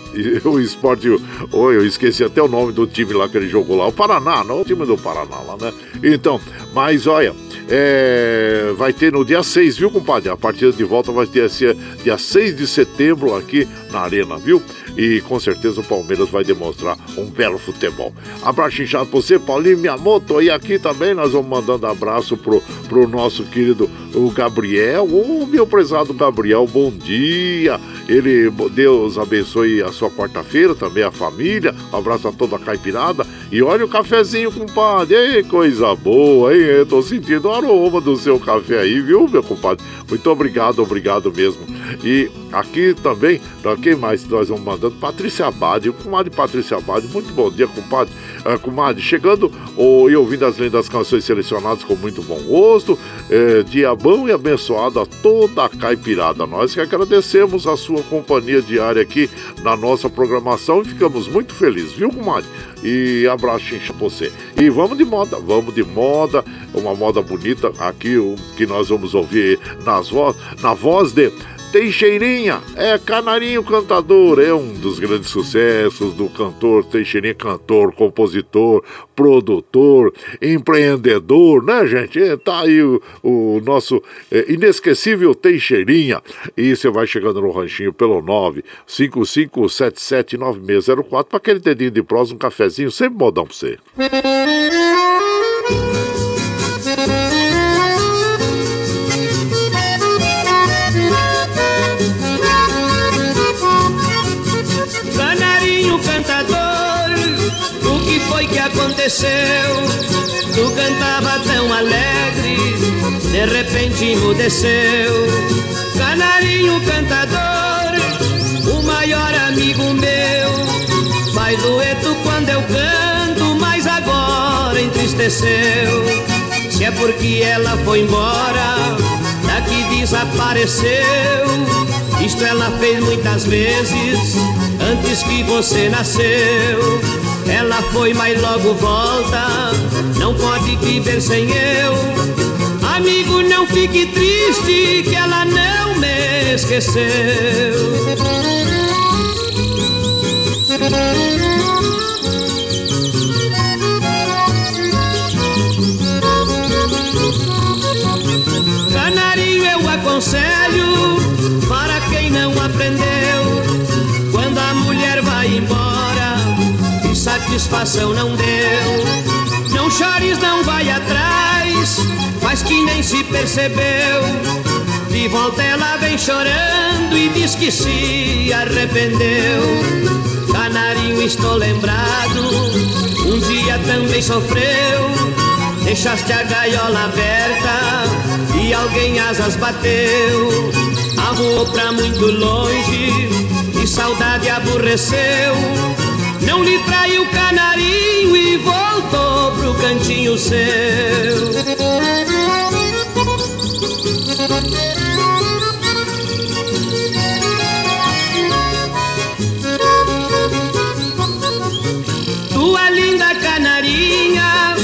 [LAUGHS] o esporte, oi, eu esqueci até o nome do time lá que ele jogou lá, o Paraná, não o time do Paraná lá, né? Então, mas olha, é, vai ter no dia 6, viu, compadre? A partida de volta vai ter ser dia 6 de setembro aqui na Arena, viu? E com certeza o Palmeiras vai demonstrar um belo futebol. Abraço inchado pra você, Paulinho Miyamoto. E aqui também nós vamos mandando abraço pro, pro nosso querido o Gabriel. O meu prezado Gabriel, bom dia. Ele, Deus abençoe a sua quarta-feira, também a família. Abraço a toda a caipirada. E olha o cafezinho, compadre. Ei, coisa boa, hein? Eu tô sentindo o aroma do seu café aí, viu, meu compadre? Muito obrigado, obrigado mesmo. E aqui também, pra quem mais nós vamos mandando? Patrícia Abade, comadre Patrícia Abade. Muito bom dia, compadre. Uh, comadre, chegando oh, e ouvindo as lendas canções selecionadas com muito bom gosto. Eh, dia bom e abençoado a toda a caipirada. Nós que agradecemos a sua companhia diária aqui na nossa programação e ficamos muito felizes, viu, comadre? E abraço pra você. E vamos de moda, vamos de moda, uma moda bonita aqui, o que nós vamos ouvir nas vo na voz de Teixeirinha é Canarinho Cantador, é um dos grandes sucessos do cantor Teixeirinha, cantor, compositor, produtor, empreendedor, né, gente? É, tá aí o, o nosso é, inesquecível Teixeirinha. E você vai chegando no ranchinho pelo 955779604 para aquele dedinho de prosa, um cafezinho, sempre modão pra você. Aconteceu? Tu cantava tão alegre, de repente emudeceu. Canarinho cantador, o maior amigo meu. Faz dueto quando eu canto, mas agora entristeceu. Se é porque ela foi embora, daqui desapareceu. Isto ela fez muitas vezes, antes que você nasceu. Ela foi, mas logo volta. Não pode viver sem eu. Amigo, não fique triste que ela não me esqueceu. Canarinho eu aconselho satisfação não deu. Não chores, não vai atrás, faz que nem se percebeu. De volta ela vem chorando e diz que se arrependeu. Canarinho, estou lembrado, um dia também sofreu. Deixaste a gaiola aberta e alguém asas bateu. Avoou pra muito longe e saudade aborreceu. Não lhe traiu o canarinho e voltou pro cantinho seu. Tua linda canarinha,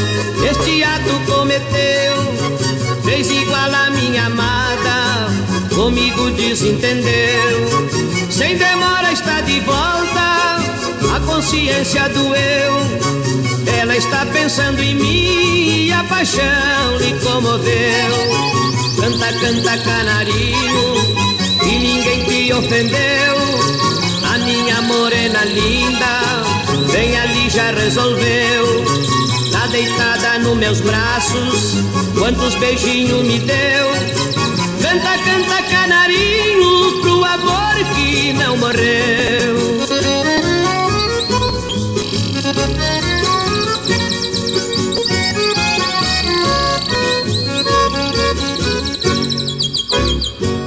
este ato cometeu, fez igual a minha amada, comigo desentendeu. Sem demora está de volta, consciência doeu. Ela está pensando em mim e a paixão lhe comoveu. Canta, canta, canarinho, e ninguém te ofendeu. A minha morena linda, bem ali já resolveu. Tá deitada nos meus braços, quantos beijinhos me deu. Canta, canta, canarinho, pro amor que não morreu.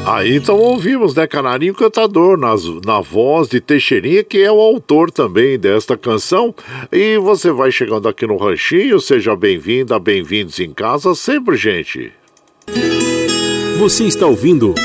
Aí então ouvimos, né, Canarinho Cantador, nas, na voz de Teixeirinha, que é o autor também desta canção. E você vai chegando aqui no Ranchinho, seja bem-vinda, bem-vindos em casa sempre, gente. Você está ouvindo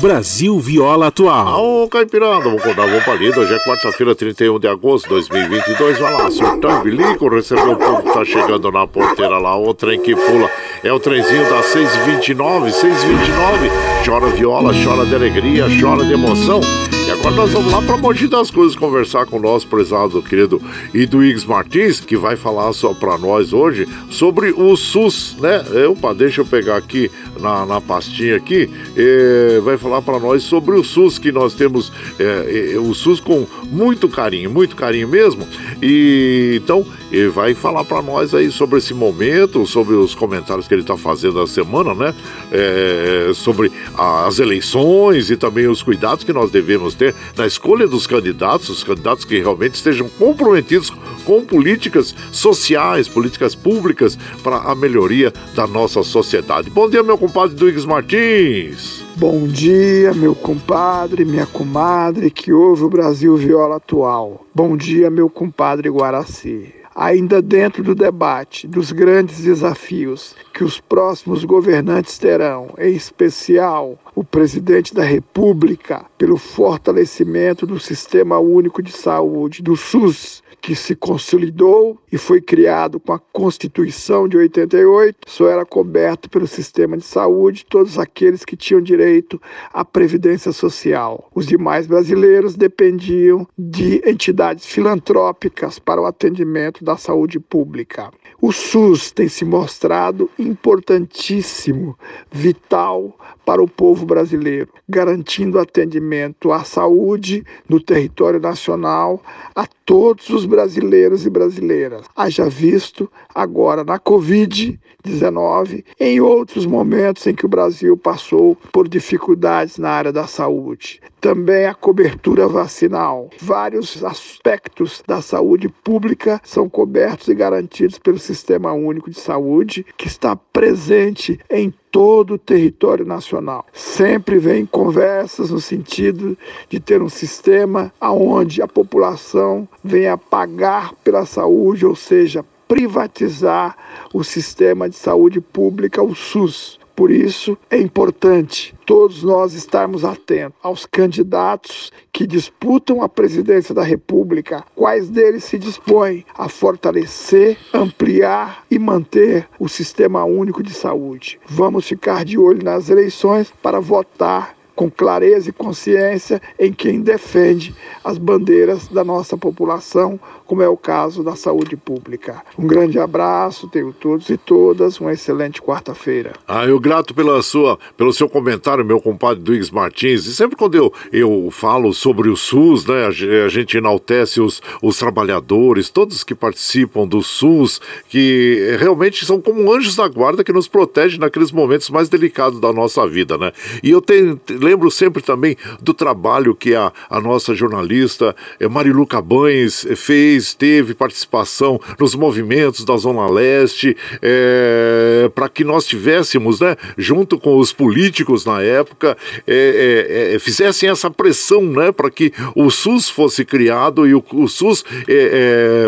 Brasil Viola Atual. Ô, Caipirada, vamos contar uma palida. Hoje é quarta-feira, 31 de agosto de 2022. Vai lá, surtão bilico, recebeu o povo que tá chegando na porteira lá. O trem que pula é o trenzinho das 6h29, 6h29. Chora viola, chora de alegria, chora de emoção. E agora nós vamos lá para Mogi das Coisas conversar com o nosso prezado querido Iduígues Martins, que vai falar só para nós hoje sobre o SUS, né? Opa, deixa eu pegar aqui na, na pastinha aqui. É, vai falar para nós sobre o SUS que nós temos, é, é, o SUS com muito carinho, muito carinho mesmo. E então ele vai falar para nós aí sobre esse momento, sobre os comentários que ele está fazendo na semana, né? É, sobre as eleições e também os cuidados que nós devemos ter na escolha dos candidatos, os candidatos que realmente estejam comprometidos com políticas sociais, políticas públicas para a melhoria da nossa sociedade. Bom dia, meu compadre Duígues Martins. Bom dia, meu compadre, minha comadre que ouve o Brasil Viola Atual. Bom dia, meu compadre Guaraci ainda dentro do debate dos grandes desafios que os próximos governantes terão, em especial o presidente da República, pelo fortalecimento do Sistema Único de Saúde, do SUS, que se consolidou e foi criado com a Constituição de 88, só era coberto pelo sistema de saúde todos aqueles que tinham direito à previdência social. Os demais brasileiros dependiam de entidades filantrópicas para o atendimento da saúde pública. O SUS tem se mostrado importantíssimo, vital para o povo brasileiro, garantindo atendimento à saúde no território nacional a todos os brasileiros e brasileiras. Haja visto agora na Covid-19, em outros momentos em que o Brasil passou por dificuldades na área da saúde. Também a cobertura vacinal. Vários aspectos da saúde pública são cobertos e garantidos pelo Sistema Único de Saúde, que está presente em todo o território nacional. Sempre vem conversas no sentido de ter um sistema onde a população venha pagar pela saúde, ou seja, privatizar o sistema de saúde pública, o SUS. Por isso, é importante todos nós estarmos atentos aos candidatos que disputam a presidência da República, quais deles se dispõem a fortalecer, ampliar e manter o sistema único de saúde. Vamos ficar de olho nas eleições para votar com clareza e consciência em quem defende as bandeiras da nossa população, como é o caso da saúde pública. Um grande abraço, tenho todos e todas uma excelente quarta-feira. Ah, eu grato pela sua, pelo seu comentário, meu compadre Duígues Martins. E sempre quando eu, eu falo sobre o SUS, né, a gente enaltece os, os trabalhadores, todos que participam do SUS, que realmente são como anjos da guarda que nos protegem naqueles momentos mais delicados da nossa vida, né? E eu tenho, lembro sempre também do trabalho que a, a nossa jornalista eh, Marilu Cabanes fez fez, teve participação nos movimentos da Zona Leste, é, para que nós tivéssemos, né, junto com os políticos na época, é, é, fizessem essa pressão né, para que o SUS fosse criado e o, o SUS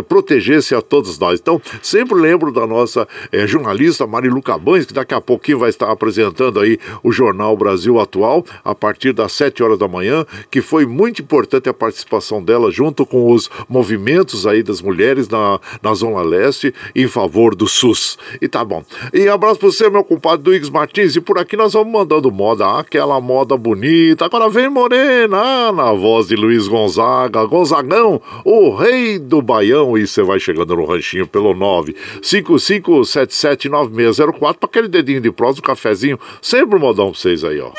protegesse a todos nós. Então, sempre lembro da nossa jornalista Marilu Cabanes, que daqui a pouquinho vai estar apresentando aí o Jornal Brasil Atual, a partir das 7 horas da manhã, que foi muito importante a participação dela junto com os movimentos aí das mulheres na, na Zona Leste em favor do SUS. E tá bom. E abraço para você, meu compadre Duígues Martins. E por aqui nós vamos mandando moda, aquela moda bonita. Agora vem Morena, na voz de Luiz Gonzaga, Gonzagão, o rei do Baião. E você vai chegando no ranchinho pelo 955779604 para aquele dedinho de prosa, um cafezinho. Sempre um modão pra vocês aí, ó.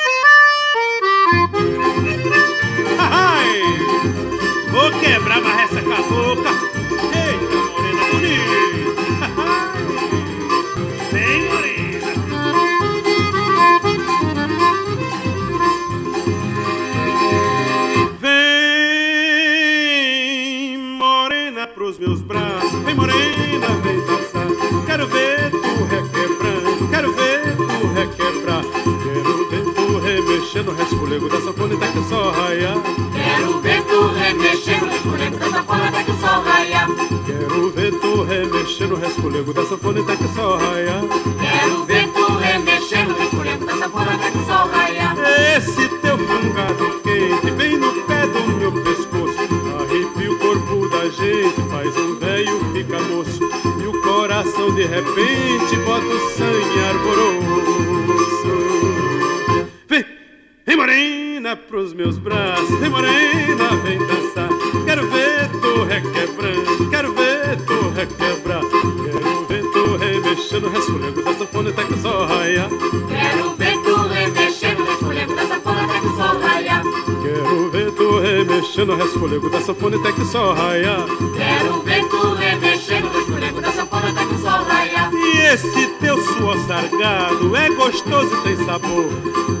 Vou quebrar essa cabocla. Eita, morena bonita. [LAUGHS] Vem, morena. Vem, morena, pros meus braços. Remexendo o resfolego da sanfona até que o sol raiar. Quero ver tu remexendo o resfolego da sanfona até que o sol raiar. Quero ver tu remexendo o resfolego da sanfona até que o sol raiar. Quero ver tu remexendo o resfolego da sanfona até que o sol raiar. Esse teu fungado quente bem no pé do meu pescoço arrepia o corpo da gente, faz um velho fica moço e o coração de repente bota o sangue sabor.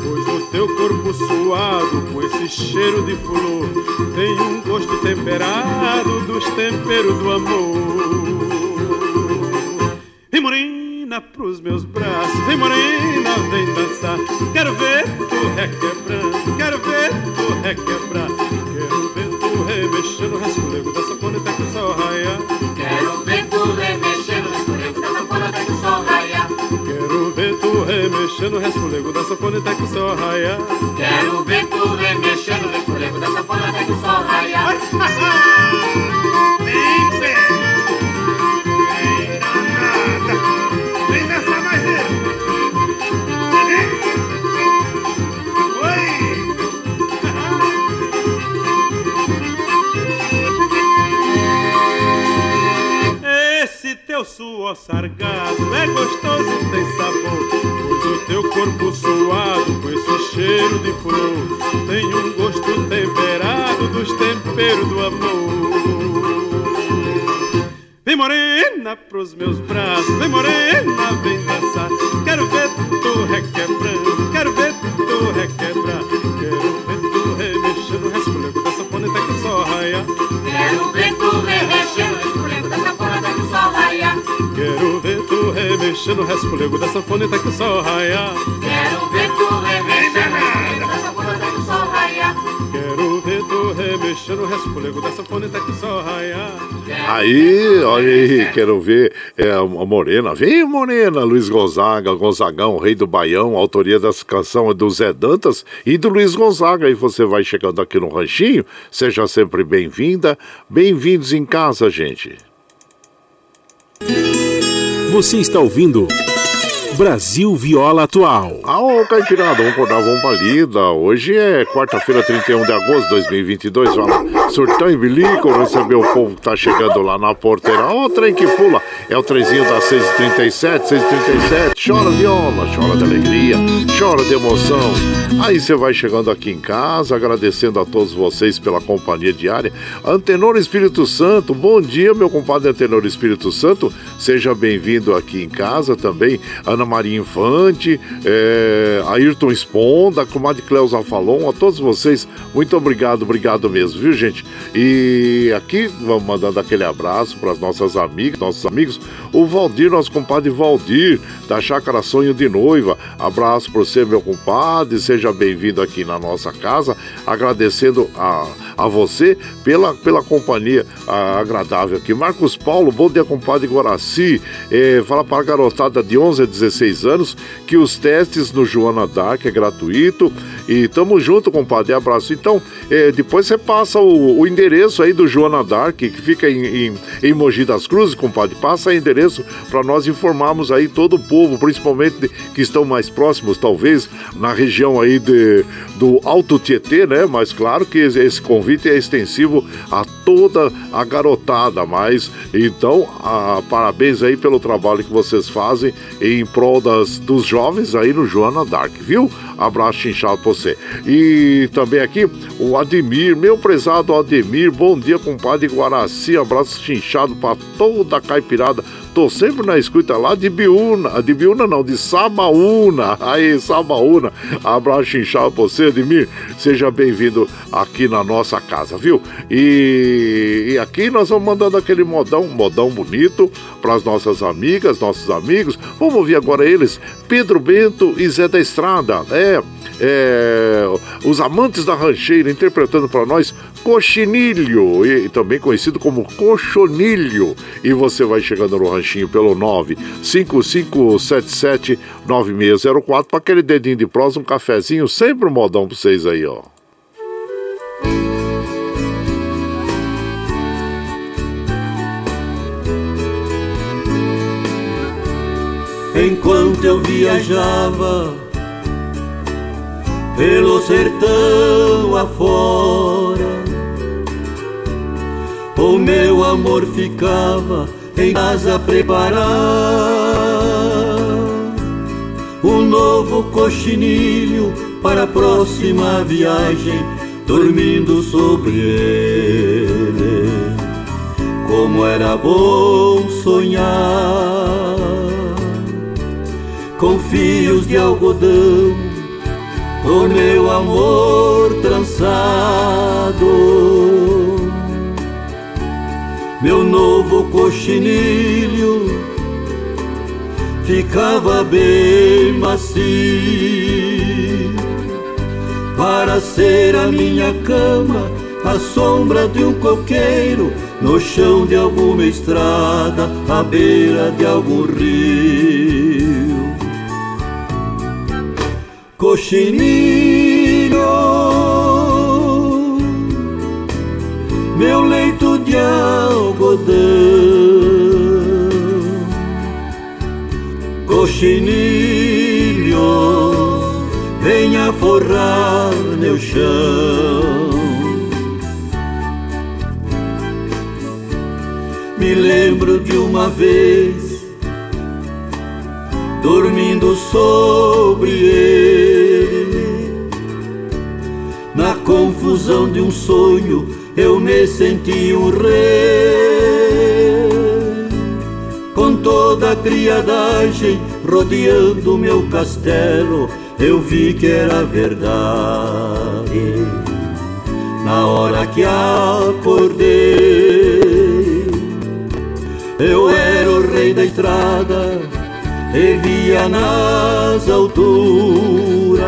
Pois no teu corpo suado, com esse cheiro de flor, tem um gosto temperado dos temperos do amor. Aí, olha aí, quero ver é, a Morena. Vem, Morena, Luiz Gonzaga, Gonzagão, Rei do Baião, autoria dessa canção é do Zé Dantas e do Luiz Gonzaga. E você vai chegando aqui no Ranchinho, seja sempre bem-vinda. Bem-vindos em casa, gente. Você está ouvindo Brasil Viola Atual. Ah, ô Caipirada, vamos acordar, vamos pra lida. Hoje é quarta-feira, 31 de agosto de 2022. Vai lá, surtão e bilico, receber o povo que tá chegando lá na porteira. Ó, trem que pula. É o trenzinho das 6h37, 6h37. Chora viola, chora de alegria, chora de emoção. Aí você vai chegando aqui em casa, agradecendo a todos vocês pela companhia diária. Antenor Espírito Santo, bom dia, meu compadre Antenor Espírito Santo. Seja bem-vindo aqui em casa também. Ana Maria Infante, é, Ayrton Esponda, comadre Cleusa Falon, a todos vocês, muito obrigado, obrigado mesmo, viu gente? E aqui vamos mandando aquele abraço para as nossas amigas, nossos amigos, o Valdir, nosso compadre Valdir, da Chácara Sonho de Noiva, abraço para você, meu compadre, seja bem-vindo aqui na nossa casa, agradecendo a, a você pela, pela companhia a, agradável aqui. Marcos Paulo, bom dia, compadre Guaraci, é, fala para a garotada de 11 a 16 anos que os testes no Joana Dark é gratuito e tamo junto, compadre, abraço. Então, é, depois você passa o, o, endereço aí do Joana Dark, que fica em, em, em Mogi das Cruzes, compadre, passa o endereço para nós informarmos aí todo o povo, principalmente de, que estão mais próximos, talvez, na região aí de, do Alto Tietê, né? Mas claro que esse convite é extensivo a toda a garotada, mas então, a, parabéns aí pelo trabalho que vocês fazem em prol das, dos jovens aí no Joana Dark, viu? Abraço inchado pra você. E também aqui o Ademir, meu prezado Ademir, bom dia, compadre Guaraci, abraço chinchado para toda a caipirada Tô sempre na escuta lá de Biúna, de Biúna não, de Sabaúna. Aí, Sabaúna. Abraço inchado pra você, Edmir. Seja bem-vindo aqui na nossa casa, viu? E, e, aqui nós vamos mandando aquele modão, modão bonito para as nossas amigas, nossos amigos. Vamos ouvir agora eles, Pedro Bento e Zé da Estrada. É, é, os amantes da rancheira interpretando para nós Coxinilho, e, também conhecido como Cochonilho. E você vai chegando no ranchinho pelo 955779604 para aquele dedinho de prosa, um cafezinho, sempre um modão para vocês aí, ó. Enquanto eu viajava pelo sertão afora. O meu amor ficava em casa preparar um novo coxinilho para a próxima viagem, dormindo sobre ele. Como era bom sonhar com fios de algodão o meu amor trançado. Meu novo coxinilho ficava bem macio para ser a minha cama, a sombra de um coqueiro no chão de alguma estrada, à beira de algum rio coxinilho, meu leito de algodão, coxinilho, venha forrar meu chão. Me lembro de uma vez dormindo sobre ele. Confusão de um sonho, eu me senti um rei. Com toda a criadagem rodeando meu castelo, eu vi que era verdade. Na hora que acordei, eu era o rei da estrada e via nas alturas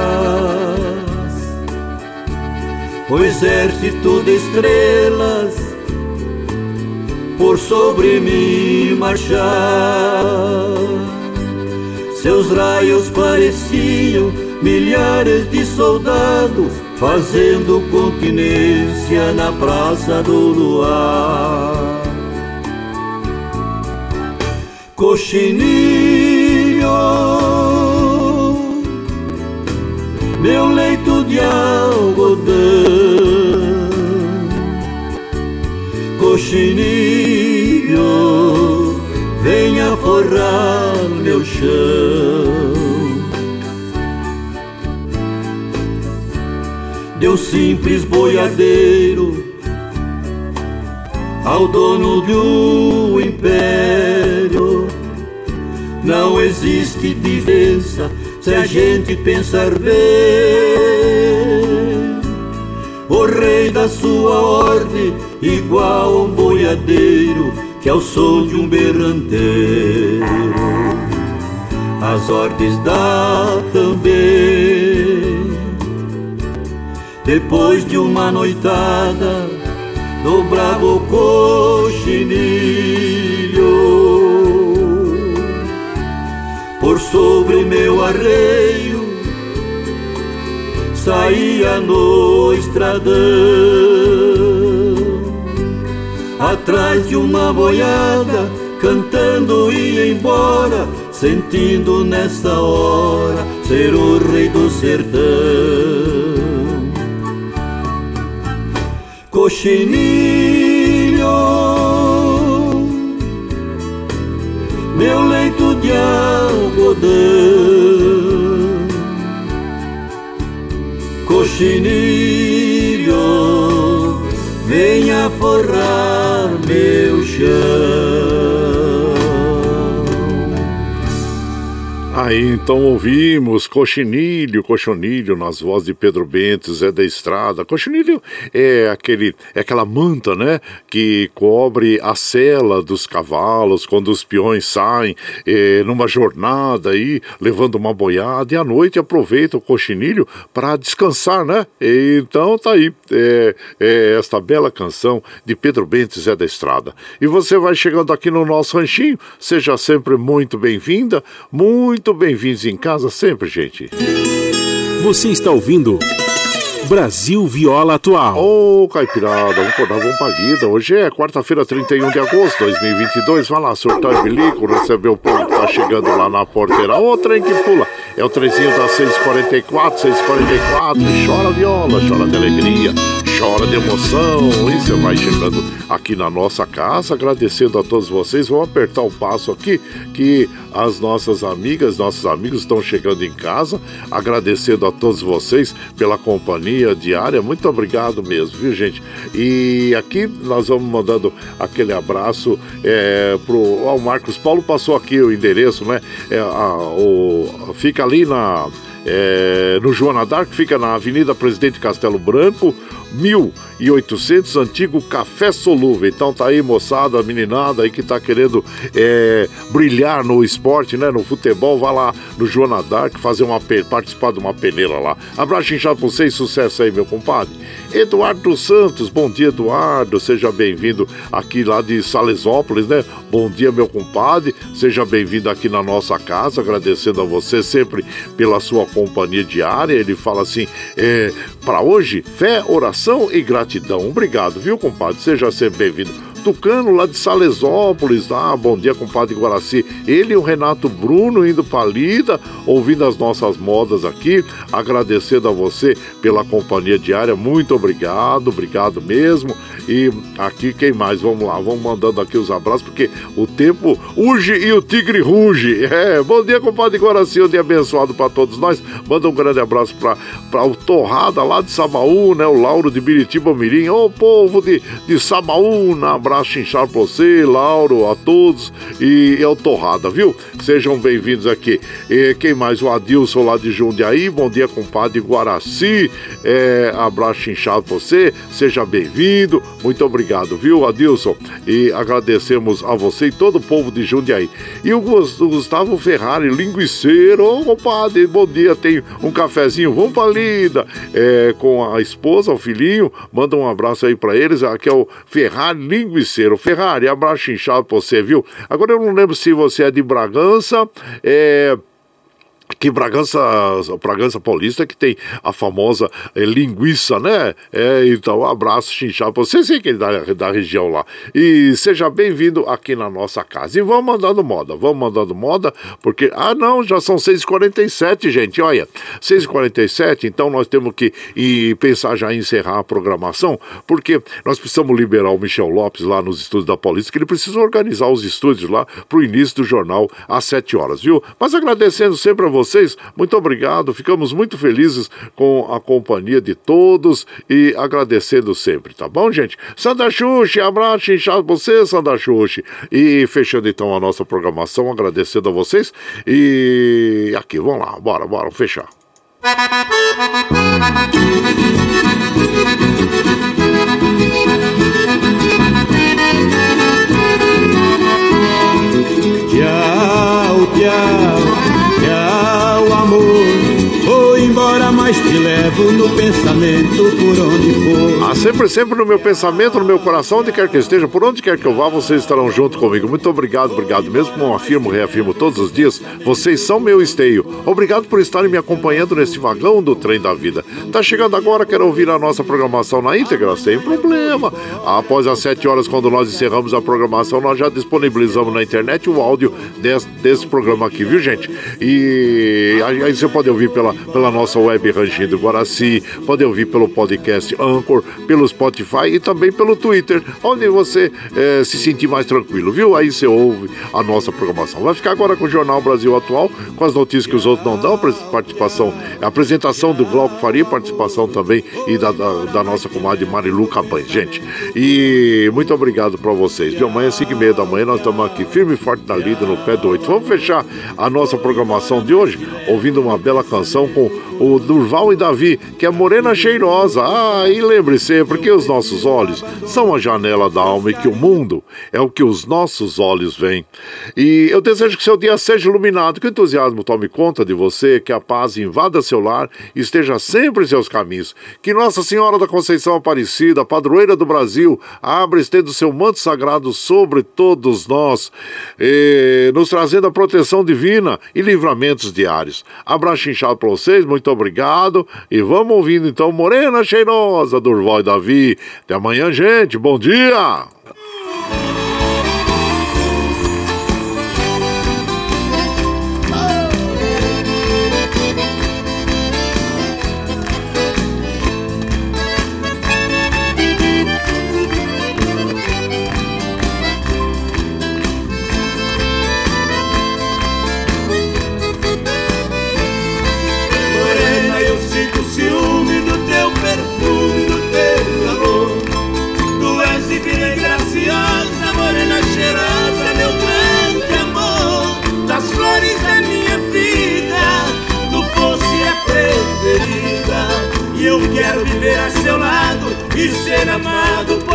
o exército de estrelas por sobre mim marchar. Seus raios pareciam milhares de soldados fazendo continência na praça do luar. Coxinilho, meu leito de algo. Coxinilho, venha forrar meu chão. Deu simples boiadeiro ao dono de um império, não existe diferença se a gente pensar bem. O rei da sua ordem, igual a um boiadeiro, que é o som de um berranteiro. As ordens dá também. Depois de uma noitada do bravo coxinilho por sobre meu arreio saía no estradão atrás de uma boiada cantando ia embora sentindo nessa hora ser o rei do sertão. Coxinilho meu leito de algodão, coxinilho, venha forrar meu chão. Aí então ouvimos Coxinilho, Coxonilho nas vozes de Pedro Bento, Zé da Estrada. Coxinilho é aquele é aquela manta, né, que cobre a sela dos cavalos quando os peões saem é, numa jornada aí, levando uma boiada e à noite aproveita o coxinilho para descansar, né? E, então tá aí é, é esta bela canção de Pedro Bento, Zé da Estrada. E você vai chegando aqui no nosso ranchinho, seja sempre muito bem-vinda, muito bem-vindos em casa sempre, gente. Você está ouvindo Brasil Viola Atual. Ô, oh, Caipirada, vamos acordar, vamos pra lida. Hoje é quarta-feira, 31 de agosto de 2022. Vai lá, surtar e bilico, receber o povo que tá chegando lá na porteira. Ô, trem que pula. É o trezinho das 6h44, 6h44. Chora viola, chora de alegria chora de emoção. E você vai chegando aqui na nossa casa, agradecendo a todos vocês. Vamos apertar o passo aqui, que as nossas amigas, nossos amigos estão chegando em casa, agradecendo a todos vocês pela companhia diária. Muito obrigado mesmo, viu, gente? E aqui nós vamos mandando aquele abraço é, pro. Ó, o Marcos Paulo passou aqui o endereço, né? É, a, o, fica ali na. É, no Joana Dark, fica na Avenida Presidente Castelo Branco, 1800, antigo Café Solúvel. Então tá aí, moçada, meninada aí que tá querendo é, brilhar no esporte, né? No futebol, vá lá no Joana Dark fazer uma participar de uma peneira lá. Abraço inchado pra vocês, sucesso aí, meu compadre. Eduardo Santos, bom dia, Eduardo. Seja bem-vindo aqui lá de Salesópolis, né? Bom dia, meu compadre. Seja bem-vindo aqui na nossa casa, agradecendo a você sempre pela sua companhia diária. Ele fala assim: é, para hoje, fé, oração e gratidão. Obrigado, viu, compadre? Seja sempre bem-vindo. Tucano, lá de Salesópolis. Ah, bom dia, compadre Guaraci. Ele e o Renato Bruno indo pra lida, ouvindo as nossas modas aqui. Agradecendo a você pela companhia diária. Muito obrigado, obrigado mesmo. E aqui, quem mais? Vamos lá, vamos mandando aqui os abraços, porque o tempo urge e o tigre ruge. [LAUGHS] É, bom dia, compadre Guaraci. Um dia abençoado para todos nós. Manda um grande abraço para o Torrada lá de Samaú, né? O Lauro de Biritiba Mirim. Ô, povo de, de Samaú, um abraço abraço inchado pra você, Lauro, a todos e o Torrada, viu? Sejam bem-vindos aqui. E quem mais? O Adilson lá de Jundiaí, bom dia, compadre Guaraci. É, abraço inchado pra você, seja bem-vindo. Muito obrigado, viu, Adilson? E agradecemos a você e todo o povo de Jundiaí. E o Gustavo Ferrari, linguiceiro, ô compadre, bom dia, tem um cafezinho, vamos pra lida. É, com a esposa, o filhinho, manda um abraço aí pra eles. Aqui é o Ferrari Linguiceiro Juiceiro. Ferrari, abraço inchado pra você, viu? Agora eu não lembro se você é de Bragança, é que Bragança, Bragança Paulista, que tem a famosa é, linguiça, né? É, então, um abraço, Chinchá, pra você, sei que é da, da região lá. E seja bem-vindo aqui na nossa casa. E vamos mandando moda, vamos mandando moda, porque, ah, não, já são 6h47, gente, olha, 6h47, então nós temos que ir pensar já em encerrar a programação, porque nós precisamos liberar o Michel Lopes lá nos estúdios da Paulista, que ele precisa organizar os estúdios lá para o início do jornal às 7 horas, viu? Mas agradecendo sempre a vocês, muito obrigado, ficamos muito felizes com a companhia de todos e agradecendo sempre, tá bom, gente? Sandra Xuxi, abraço inchado você, Sandra Xuxi. E fechando então a nossa programação, agradecendo a vocês. E aqui, vamos lá, bora, bora, fechar. Tchau, tchau, embora, mas te levo no pensamento por onde for. Ah, sempre, sempre no meu pensamento, no meu coração, onde quer que esteja, por onde quer que eu vá, vocês estarão junto comigo. Muito obrigado, obrigado mesmo, como afirmo, reafirmo todos os dias, vocês são meu esteio. Obrigado por estarem me acompanhando nesse vagão do trem da vida. Tá chegando agora, quer ouvir a nossa programação na íntegra? Sem problema. Após as 7 horas, quando nós encerramos a programação, nós já disponibilizamos na internet o áudio desse, desse programa aqui, viu, gente? E aí você pode ouvir pela, pela nossa web Rangindo Guaraci, pode ouvir pelo podcast Anchor, pelo Spotify e também pelo Twitter, onde você é, se sentir mais tranquilo, viu? Aí você ouve a nossa programação. Vai ficar agora com o Jornal Brasil Atual, com as notícias que os outros não dão, participação, a apresentação do Glauco Faria, participação também e da, da, da nossa comadre Marilu Cabanhas, gente. E muito obrigado para vocês. De amanhã, 5 e meia da manhã, nós estamos aqui firme e forte na lida, no pé do 8. Vamos fechar a nossa programação de hoje ouvindo uma bela canção com o Durval e Davi, que é Morena Cheirosa. Ah, e lembre sempre que os nossos olhos são a janela da alma e que o mundo é o que os nossos olhos veem. E eu desejo que seu dia seja iluminado, que o entusiasmo tome conta de você, que a paz invada seu lar e esteja sempre em seus caminhos. Que Nossa Senhora da Conceição Aparecida, padroeira do Brasil, abra estendo seu manto sagrado sobre todos nós, nos trazendo a proteção divina e livramentos diários. Abraço inchado para vocês, muito obrigado. E vamos ouvindo então Morena Cheirosa, Durval e Davi. Até amanhã, gente. Bom dia!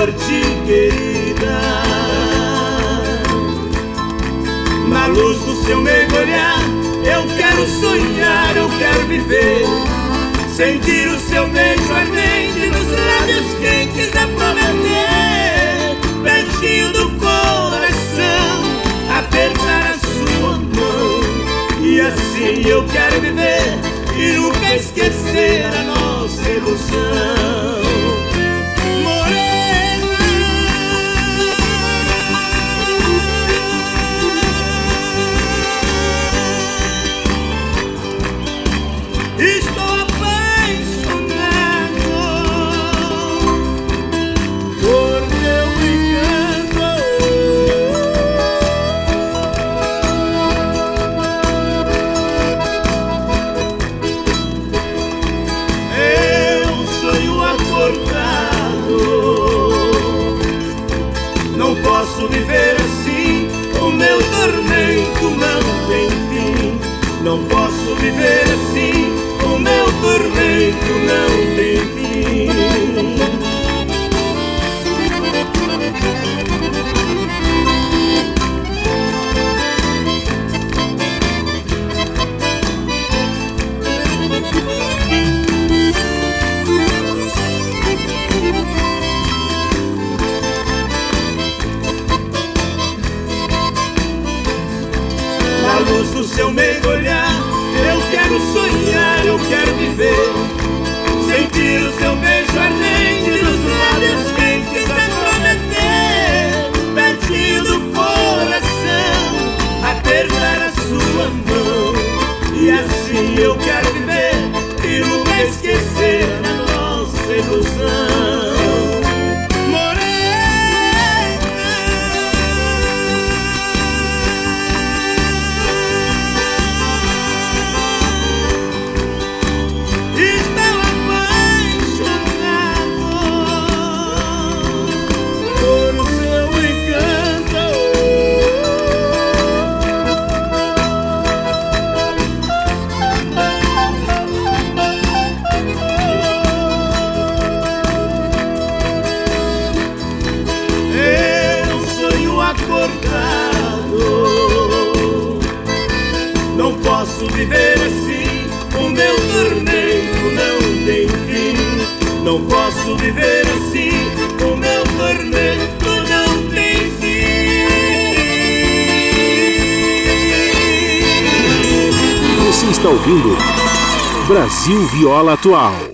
Querida. Na luz do seu mergulhar, eu quero sonhar, eu quero viver. Sentir o seu beijo ardente nos lábios quentes a prometer. Pertinho do coração, apertar a sua mão. E assim eu quero viver e nunca esquecer a nossa ilusão. Luz do seu meio olhar eu sonhar, eu quero viver. Sentir o seu beijo ardente nos lábios quentes a prometer. Pertinho do coração, apertar a sua mão. E assim eu quero viver e nunca esquecer viver assim, o meu torneio não tem fim. Você está ouvindo Brasil Viola Atual.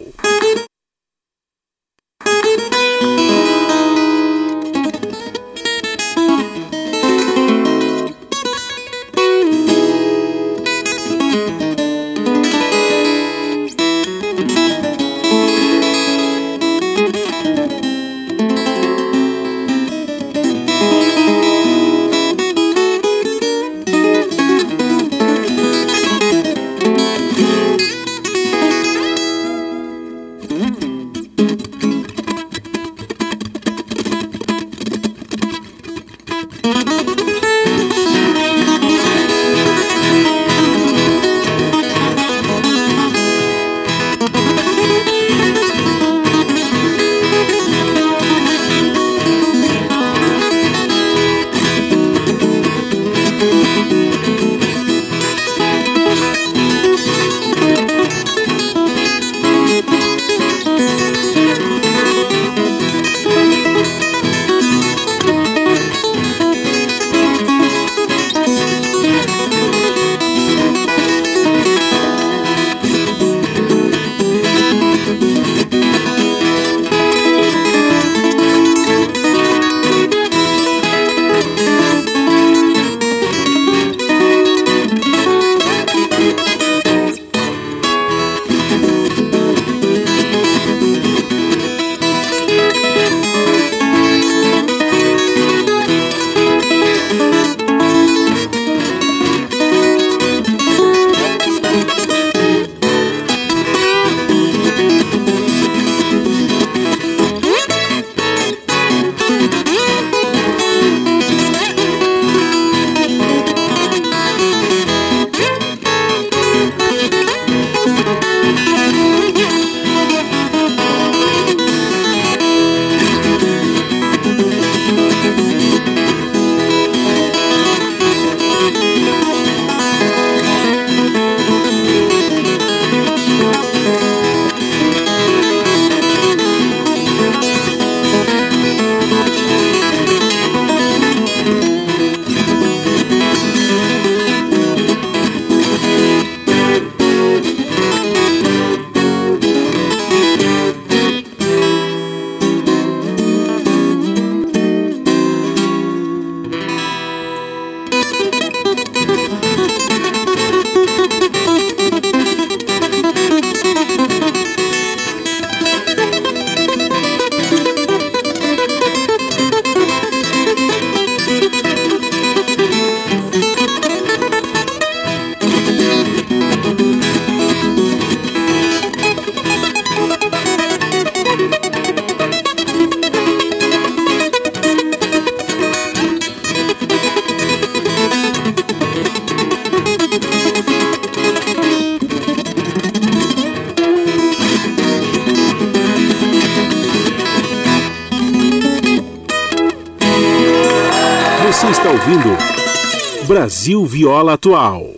Viola Atual.